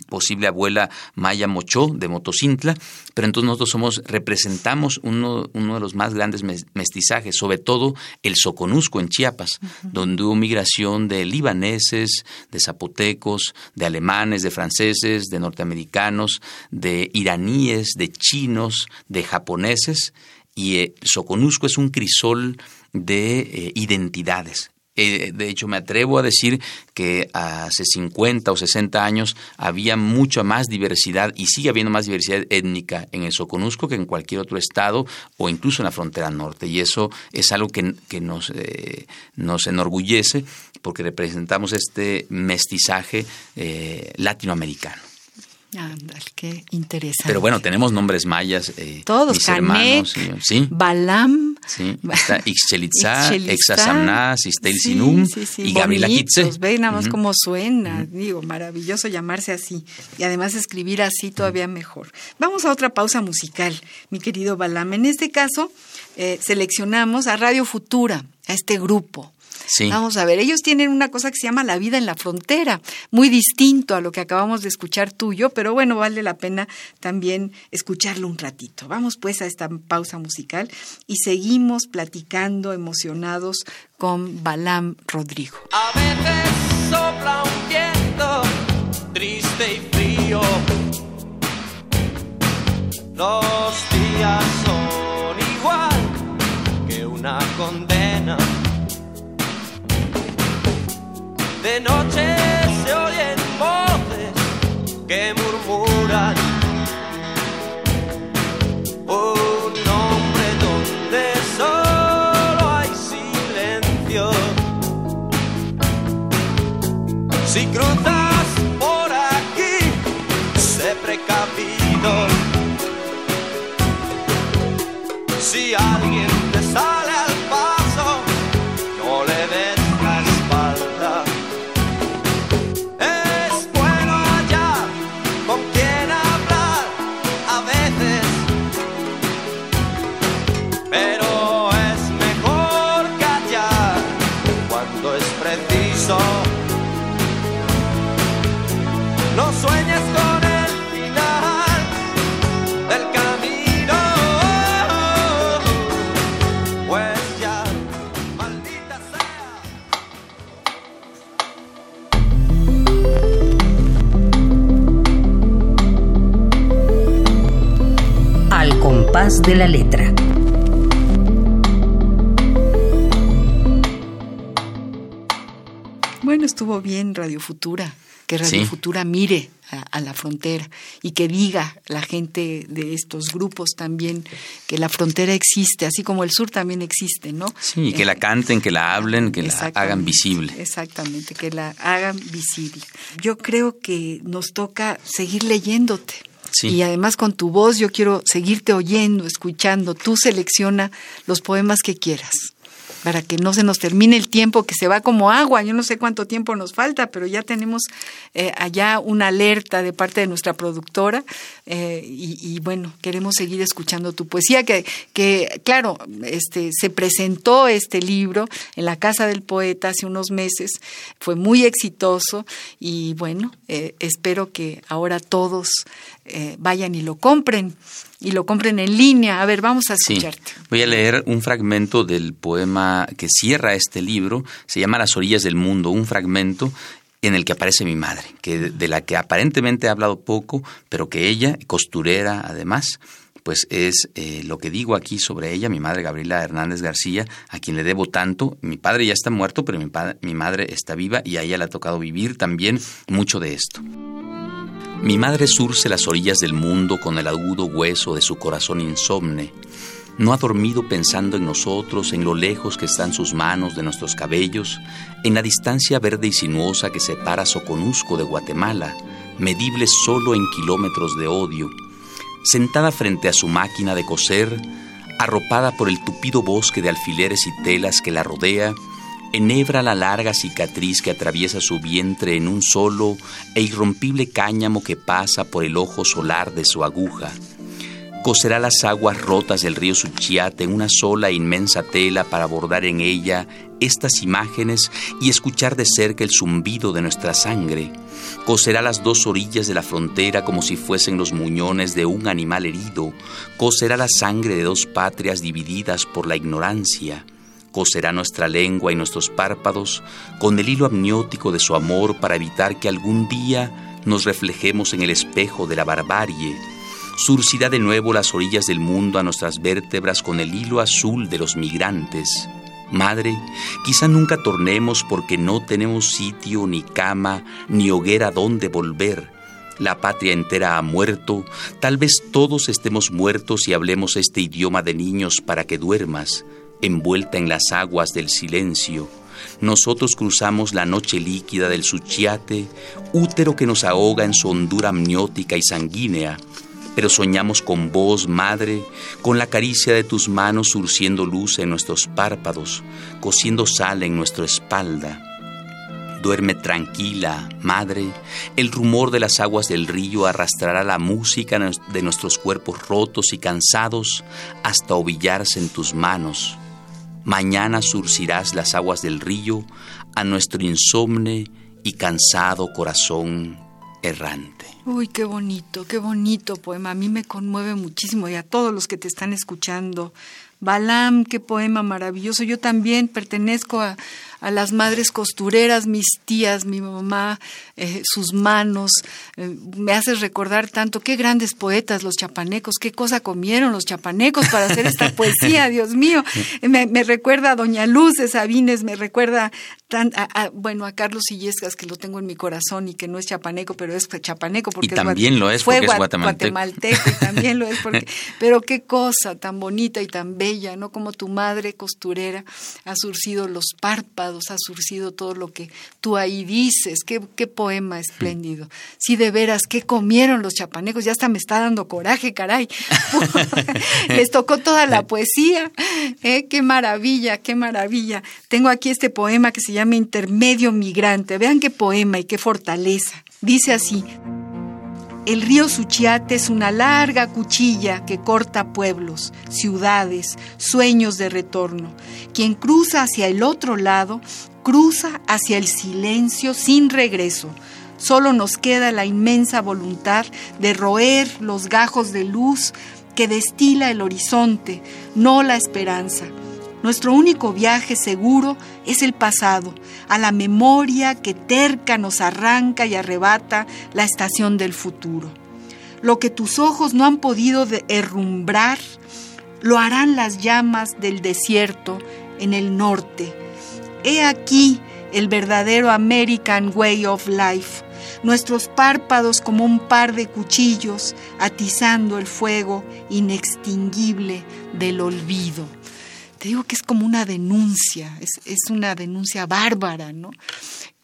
S1: posible abuela Maya Mochó de Motocintla, pero entonces nosotros somos, representamos uno, uno de los más grandes mestizajes, sobre todo el Soconusco en Chiapas, donde hubo migración de libaneses, de zapotecos, de alemanes, de franceses, de norteamericanos, de iraníes, de chinos, de japoneses, y el eh, Soconusco es un crisol de eh, identidades. De hecho, me atrevo a decir que hace 50 o 60 años había mucha más diversidad y sigue habiendo más diversidad étnica en el Soconusco que en cualquier otro estado o incluso en la frontera norte. Y eso es algo que, nos, eh, nos enorgullece porque representamos este mestizaje eh, latinoamericano.
S2: Ándale, qué interesante.
S1: Pero bueno, tenemos nombres mayas.
S2: Eh, Todos, mis hermanos, ¿sí? Balam.
S1: Sí, [laughs] está Ixchelitza, Exasamná, Sistel Sinum y Gabriela Kitze.
S2: Ve nada más cómo suena. Digo, maravilloso llamarse así. Y además escribir así todavía mejor. Vamos a otra pausa musical, mi querido Balam. En este caso, eh, seleccionamos a Radio Futura, a este grupo Vamos a ver, ellos tienen una cosa que se llama la vida en la frontera, muy distinto a lo que acabamos de escuchar tuyo, pero bueno, vale la pena también escucharlo un ratito. Vamos pues a esta pausa musical y seguimos platicando emocionados con Balam Rodrigo.
S7: A veces sopla un viento triste y frío. Los días son igual que una condena de noche se oyen voces que murmuran un nombre donde solo hay silencio. Si cruzas por aquí, sé precavido. Si alguien te sale
S5: de la letra.
S2: Bueno, estuvo bien Radio Futura, que Radio Futura mire a, la frontera y que diga la gente de estos grupos también que la frontera existe, así como el sur también existe, ¿no?
S1: Sí, que la eh, canten, que la hablen, que la hagan visible.
S2: Exactamente, que la hagan visible. Yo creo que nos toca seguir leyéndote. Y además con tu voz yo quiero seguirte oyendo, escuchando. Tú selecciona los poemas que quieras para que no se nos termine el tiempo que se va como agua. Yo no sé cuánto tiempo nos falta, pero ya tenemos eh, allá una alerta de parte de nuestra productora eh, y, bueno, queremos seguir escuchando tu poesía, que, que claro, este, se presentó este libro en la Casa del Poeta hace unos meses, fue muy exitoso y bueno, eh, espero que ahora todos vayan y lo compren y lo compren en línea. A ver, vamos a escucharte.
S1: Voy a leer un fragmento del poema que cierra este libro. Se llama Las orillas del mundo, un fragmento en el que aparece mi madre, que de la que aparentemente he hablado poco, pero que ella, costurera además, pues es eh, lo que digo aquí sobre ella, mi madre Gabriela Hernández García, a quien le debo tanto. Mi padre ya está muerto, pero mi, mi madre está viva y a ella le ha tocado vivir también mucho de esto. Mi madre surce las orillas del mundo con el agudo hueso de su corazón insomne. No ha dormido pensando en nosotros, en lo lejos que están sus manos de nuestros cabellos, en la distancia verde y sinuosa que separa Soconusco de Guatemala, medible solo en kilómetros de odio, sentada frente a su máquina de coser, arropada por el tupido bosque de alfileres y telas que la rodea, enhebra la larga cicatriz que atraviesa su vientre en un solo e irrompible cáñamo que pasa por el ojo solar de su aguja. Coserá las aguas rotas del río Suchiate en una sola e inmensa tela para bordar en ella estas imágenes y escuchar de cerca el zumbido de nuestra sangre. Coserá las dos orillas de la frontera como si fuesen los muñones de un animal herido. Coserá la sangre de dos patrias divididas por la ignorancia coserá nuestra lengua y nuestros párpados con el hilo amniótico de su amor para evitar que algún día nos reflejemos en el espejo de la barbarie. Surcirá de nuevo las orillas del mundo a nuestras vértebras con el hilo azul de los migrantes. Madre, quizá nunca tornemos porque no tenemos sitio, ni cama, ni hoguera donde volver. La patria entera ha muerto, tal vez todos estemos muertos y hablemos este idioma de niños para que duermas envuelta en las aguas del silencio, nosotros cruzamos la noche líquida del Suchiate, útero que nos ahoga en su hondura amniótica y sanguínea, pero soñamos con vos, madre, con la caricia de tus manos surciendo luz en nuestros párpados, cosiendo sal en nuestra espalda. Duerme tranquila, madre, el rumor de las aguas del río arrastrará la música de nuestros cuerpos rotos y cansados hasta ovillarse en tus manos. Mañana surcirás las aguas del río a nuestro insomne y cansado corazón errante.
S2: Uy, qué bonito, qué bonito poema. A mí me conmueve muchísimo y a todos los que te están escuchando. Balam, qué poema maravilloso. Yo también pertenezco a, a las madres costureras, mis tías, mi mamá, eh, sus manos. Eh, me haces recordar tanto qué grandes poetas los chapanecos, qué cosa comieron los chapanecos para hacer esta [laughs] poesía, Dios mío. Me, recuerda a Doña Luz de Sabines, me recuerda tan, a, bueno, a Carlos Illescas, que lo tengo en mi corazón y que no es chapaneco, pero es chapaneco porque
S1: y también lo es porque es guatemalteco.
S2: y también lo es [laughs] porque, pero qué cosa tan bonita y tan bella, ¿no? Como tu madre costurera ha surcido los párpados ha surcido todo lo que tú ahí dices. Qué, poema espléndido. Sí, de veras, ¿qué comieron los chapanecos? Ya hasta me está dando coraje, caray. [laughs] [laughs] Les tocó toda la poesía. ¿eh? Qué maravilla, qué maravilla. Tengo aquí este poema que se llama Intermedio Migrante. Vean qué poema y qué fortaleza. Dice así. El río Suchiate es una larga cuchilla que corta pueblos, ciudades, sueños de retorno. Quien cruza hacia el otro lado, cruza hacia el silencio sin regreso. Solo nos queda la inmensa voluntad de roer los gajos de luz que destila el horizonte, no la esperanza. Nuestro único viaje seguro es el pasado, a la memoria que terca nos arranca y arrebata la estación del futuro. Lo que tus ojos no han podido herrumbrar, lo harán las llamas del desierto en el norte. He aquí el verdadero American Way of Life, nuestros párpados como un par de cuchillos atizando el fuego inextinguible del olvido te digo que es como una denuncia, es, es una denuncia bárbara, ¿no?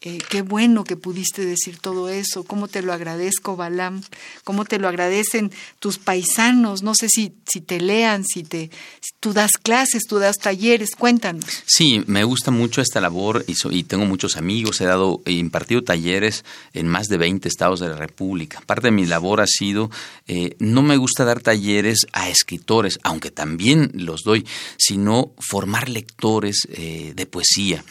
S2: Eh, qué bueno que pudiste decir todo eso, cómo te lo agradezco, Balam, cómo te lo agradecen tus paisanos, no sé si, si te lean, si te tú das clases, tú das talleres, cuéntanos.
S1: Sí, me gusta mucho esta labor y, y tengo muchos amigos, he dado, he impartido talleres en más de 20 estados de la República. Parte de mi labor ha sido, eh, no me gusta dar talleres a escritores, aunque también los doy, sino formar lectores eh, de poesía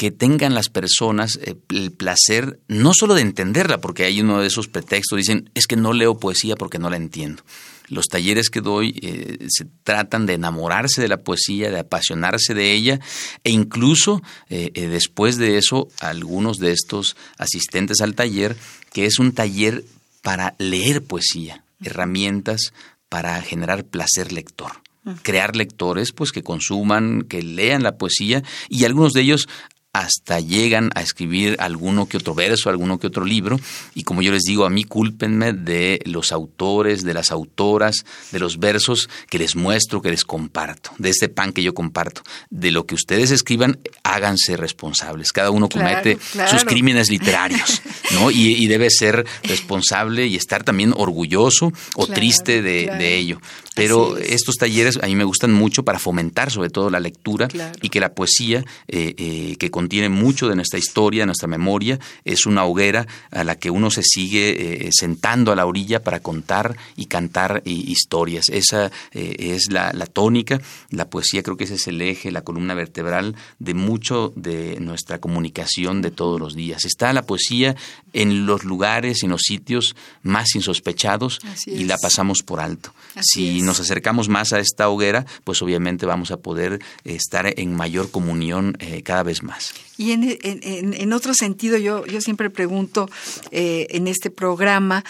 S1: que tengan las personas eh, el placer no solo de entenderla, porque hay uno de esos pretextos, dicen, es que no leo poesía porque no la entiendo. Los talleres que doy eh, se tratan de enamorarse de la poesía, de apasionarse de ella e incluso eh, después de eso algunos de estos asistentes al taller, que es un taller para leer poesía, herramientas para generar placer lector crear lectores pues que consuman, que lean la poesía y algunos de ellos hasta llegan a escribir alguno que otro verso, alguno que otro libro, y como yo les digo, a mí cúlpenme de los autores, de las autoras, de los versos que les muestro, que les comparto, de este pan que yo comparto. De lo que ustedes escriban, háganse responsables. Cada uno comete sus crímenes [laughs] literarios, ¿no? Y, debe ser responsable y estar también orgulloso o triste de, ello. Pero estos talleres a mí me gustan mucho para fomentar sobre todo la lectura y que la poesía eh, eh, que contiene mucho de nuestra historia, de nuestra memoria, es una hoguera a la que uno se sigue eh, sentando a la orilla para contar y cantar historias. Esa eh, es la, tónica, la poesía creo que ese es el eje, la columna vertebral de mucho de nuestra comunicación de todos los días. Está la poesía en los lugares, en los sitios más insospechados y la pasamos por alto. si nos acercamos más a esta hoguera, pues obviamente vamos a poder estar en mayor comunión eh, cada vez más.
S2: Y en, en, otro sentido, yo, yo siempre pregunto eh, en este programa,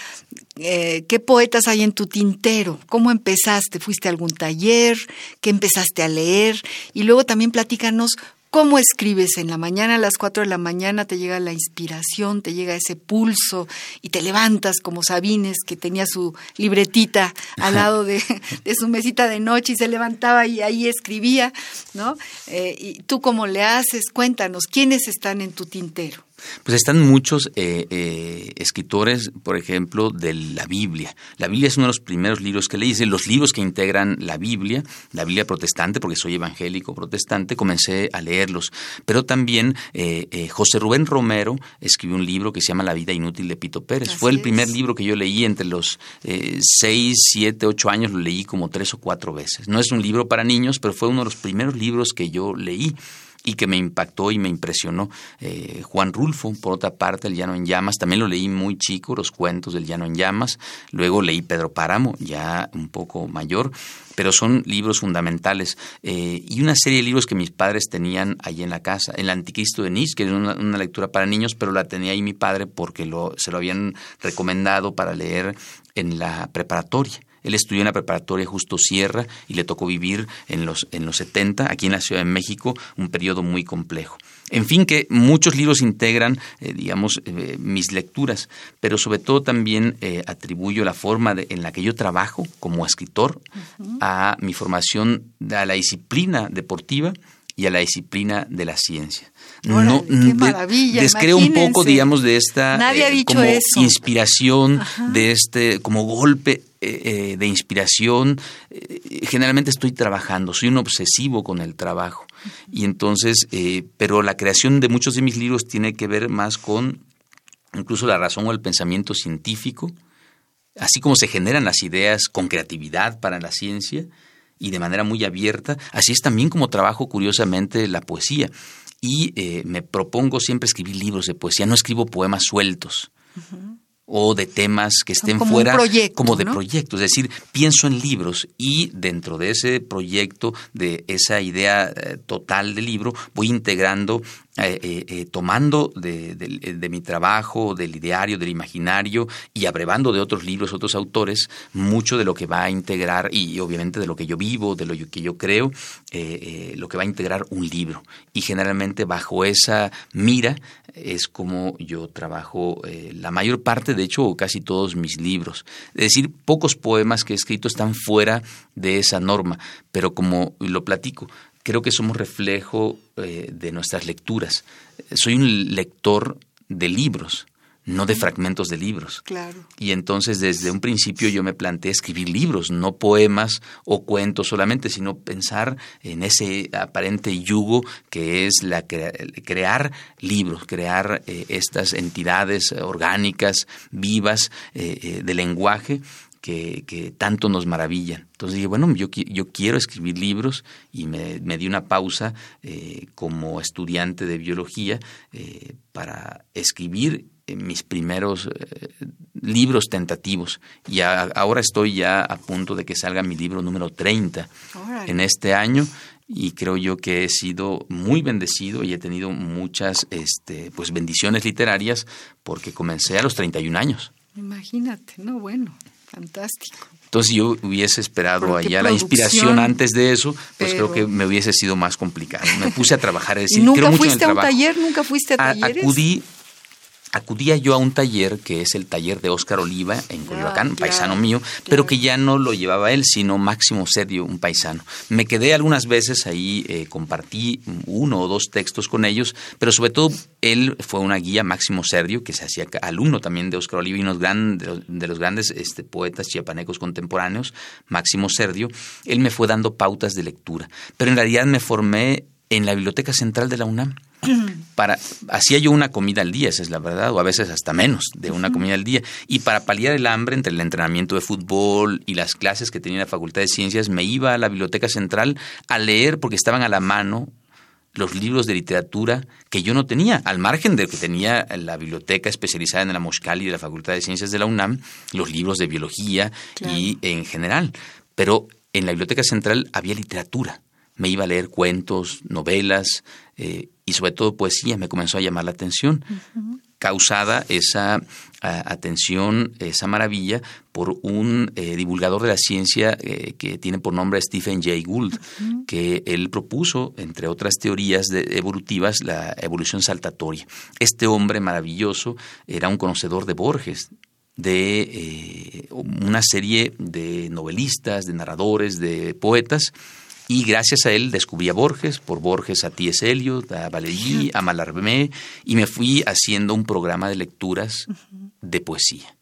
S2: eh, ¿qué poetas hay en tu tintero? ¿Cómo empezaste? ¿Fuiste a algún taller? ¿Qué empezaste a leer? Y luego también platícanos ¿Cómo escribes en la mañana? A las 4 de la mañana te llega la inspiración, te llega ese pulso y te levantas como Sabines, que tenía su libretita al lado de, su mesita de noche y se levantaba y ahí escribía, ¿no? Eh, ¿Y tú cómo le haces? Cuéntanos, ¿quiénes están en tu tintero?
S1: Pues están muchos eh, eh, escritores, por ejemplo, de la Biblia. La Biblia es uno de los primeros libros que leí, los libros que integran la Biblia, la Biblia protestante, porque soy evangélico protestante, comencé a leerlos. Pero también eh, José Rubén Romero escribió un libro que se llama La vida inútil de Pito Pérez. Fue el primer libro que yo leí entre los seis, siete, ocho años, lo leí como tres o cuatro veces. No es un libro para niños, pero fue uno de los primeros libros que yo leí y que me impactó y me impresionó. Eh, Juan Rulfo, por otra parte, El Llano en Llamas, también lo leí muy chico, los cuentos del Llano en Llamas. Luego leí Pedro Páramo, ya un poco mayor, pero son libros fundamentales. Eh, y una serie de libros que mis padres tenían allí en la casa. El Anticristo de Nietzsche, que era una, lectura para niños, pero la tenía ahí mi padre porque lo, se lo habían recomendado para leer en la preparatoria. Él estudió en la preparatoria Justo Sierra y le tocó vivir en los, en los 70, aquí en la Ciudad de México, un periodo muy complejo. En fin, que muchos libros integran, eh, digamos, eh, mis lecturas, pero sobre todo también eh, atribuyo la forma en la que yo trabajo como escritor a mi formación, a la disciplina deportiva y a la disciplina de la ciencia.
S2: no, qué maravilla,
S1: descreo un poco, digamos, de esta como inspiración, de este como golpe eh, de inspiración, eh, generalmente estoy trabajando, soy un obsesivo con el trabajo. Y entonces, eh, pero la creación de muchos de mis libros tiene que ver más con incluso la razón o el pensamiento científico, así como se generan las ideas con creatividad para la ciencia y de manera muy abierta, así es también como trabajo curiosamente la poesía. Y me propongo siempre escribir libros de poesía, no escribo poemas sueltos o de temas que estén fuera como de proyectos. Es decir, pienso en libros y dentro de ese proyecto, de esa idea eh, total del libro, voy integrando eh, eh, eh, tomando de, mi trabajo, del ideario, del imaginario y abrevando de otros libros, otros autores, mucho de lo que va a integrar y obviamente de lo que yo vivo, de lo que yo creo, lo que va a integrar un libro. Y generalmente bajo esa mira es como yo trabajo la mayor parte, de hecho, casi todos mis libros. Es decir, pocos poemas que he escrito están fuera de esa norma, pero como lo platico, creo que somos reflejo eh, de nuestras lecturas. Soy un lector de libros, no de fragmentos de libros.
S2: Claro.
S1: Y entonces desde un principio yo me planteé escribir libros, no poemas o cuentos solamente, sino pensar en ese aparente yugo que es la crear libros, crear eh, estas entidades orgánicas, vivas eh, de lenguaje que, tanto nos maravillan. Entonces dije, bueno, yo, yo quiero escribir libros y me, di una pausa eh, como estudiante de biología eh, para escribir eh, mis primeros libros tentativos. Y ahora estoy ya a punto de que salga mi libro número 30 en este año y creo yo que he sido muy bendecido y he tenido muchas este, pues bendiciones literarias porque comencé a los 31 años.
S2: Imagínate, no bueno. Fantástico.
S1: Entonces yo hubiese esperado allá la inspiración antes de eso, pues creo que me hubiese sido más complicado. Me puse a trabajar, es [laughs] decir,
S2: ¿Nunca
S1: mucho
S2: fuiste
S1: en
S2: a un taller? ¿Nunca fuiste a talleres?
S1: Acudí acudía yo a un taller que es el taller de Óscar Oliva en Coyoacán, paisano mío, pero que ya no lo llevaba él, sino Máximo Sergio, un paisano. Me quedé algunas veces ahí, eh, compartí uno o dos textos con ellos, pero sobre todo él fue una guía, Máximo Sergio, que se hacía alumno también de Óscar Oliva y unos de los grandes este, poetas chiapanecos contemporáneos, Máximo Sergio. Él me fue dando pautas de lectura, pero en realidad me formé en la Biblioteca Central de la UNAM [clears throat] para hacía yo una comida al día, esa es la verdad, o a veces hasta menos de una comida al día. Y para paliar el hambre entre el entrenamiento de fútbol y las clases que tenía en la Facultad de Ciencias, me iba a la Biblioteca Central a leer porque estaban a la mano los libros de literatura que yo no tenía, al margen de que tenía la biblioteca especializada en la Moscali de la Facultad de Ciencias de la UNAM, los libros de biología y en general. Pero en la Biblioteca Central había literatura. Me iba a leer cuentos, novelas, eh, y sobre todo poesía me comenzó a llamar la atención, causada esa atención, esa maravilla por un eh, divulgador de la ciencia eh, que tiene por nombre Stephen Jay Gould, que él propuso, entre otras teorías evolutivas, la evolución saltatoria. Este hombre maravilloso era un conocedor de Borges, de una serie de novelistas, de narradores, de poetas, y gracias a él descubrí a Borges, por Borges a T.S. Eliot, a Valéry, a Mallarmé, y me fui haciendo un programa de lecturas de poesía.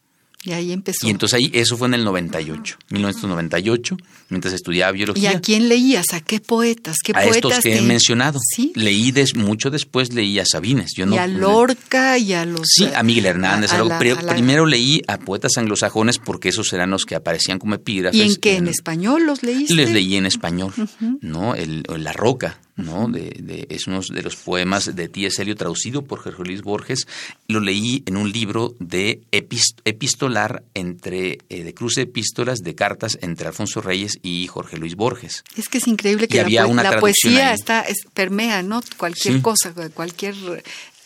S2: Y ahí empezó.
S1: Y entonces ahí, eso fue en el 98, 1998, mientras estudiaba biología.
S2: ¿Y a quién leías? ¿A qué poetas? ¿Qué
S1: a
S2: poetas
S1: estos que he mencionado. ¿Sí? Leí des, mucho después, leí a Sabines. Yo
S2: y a Lorca y a los...
S1: Sí, a Miguel Hernández. Primero leí a poetas anglosajones porque esos eran los que aparecían como epígrafes.
S2: ¿Y en qué? ¿En, español los leíste?
S1: Les leí en español, ¿no? El, La Roca, ¿no? De, es uno de los poemas de T.S. Eliot traducido por Jorge Luis Borges. Lo leí en un libro de epistolar entre, eh, de cruce de epístolas, de cartas entre Alfonso Reyes y Jorge Luis Borges.
S2: Es que es increíble que la, poesía está, permea, ¿no? Cualquier cosa, cualquier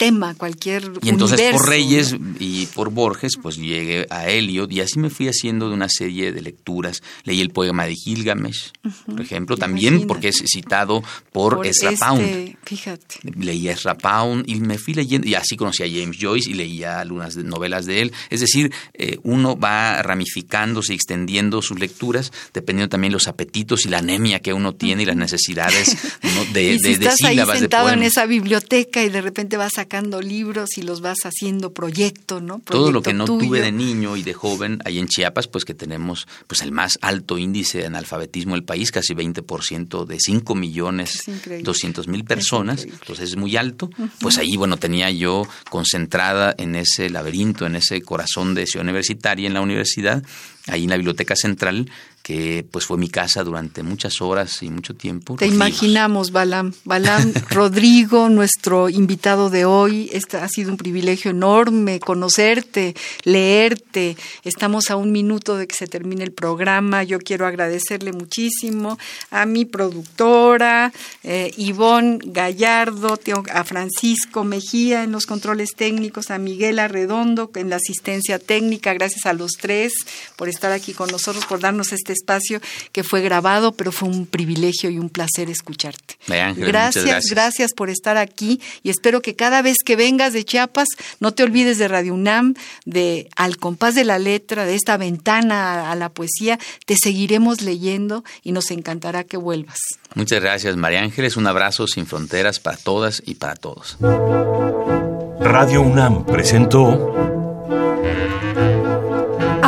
S2: tema, cualquier
S1: Y entonces por Reyes y por Borges, pues llegué a Eliot y así me fui haciendo de una serie de lecturas. Leí el poema de Gilgamesh, por ejemplo, también porque es citado por, Ezra este, Pound.
S2: Fíjate.
S1: Leí a Ezra Pound y me fui leyendo, y así conocí a James Joyce y leía algunas novelas de él. Es decir, eh, uno va ramificándose y extendiendo sus lecturas, dependiendo también los apetitos y la anemia que uno tiene y las necesidades [laughs] de,
S2: y si estás ahí sentado en esa biblioteca y de repente vas a sacando libros y los vas haciendo proyecto, ¿no?
S1: Todo lo que no tuve de niño y de joven ahí en Chiapas, pues que tenemos pues el más alto índice de analfabetismo del país, casi 20% de 5 millones 200 mil personas, entonces es muy alto. Pues ahí, bueno, tenía yo concentrada en ese laberinto, en ese corazón de ciudad universitaria en la universidad, ahí en la biblioteca central, que pues fue mi casa durante muchas horas y mucho tiempo.
S2: Te imaginamos, Balam. Balam [laughs] Rodrigo, nuestro invitado de hoy. Este ha sido un privilegio enorme conocerte, leerte. Estamos a un minuto de que se termine el programa. Yo quiero agradecerle muchísimo a mi productora, eh, Ivonne Gallardo, a Francisco Mejía en los controles técnicos, a Miguel Arredondo en la asistencia técnica. Gracias a los tres por estar aquí con nosotros, por darnos este espacio que fue grabado, pero fue un privilegio y un placer escucharte.
S1: gracias,
S2: gracias, por estar aquí y espero que cada vez que vengas de Chiapas no te olvides de Radio UNAM, de Al compás de la letra, de esta ventana a la poesía. Te seguiremos leyendo y nos encantará que vuelvas.
S1: Muchas gracias, María Ángeles. Un abrazo sin fronteras para todas y para todos.
S4: Radio UNAM presentó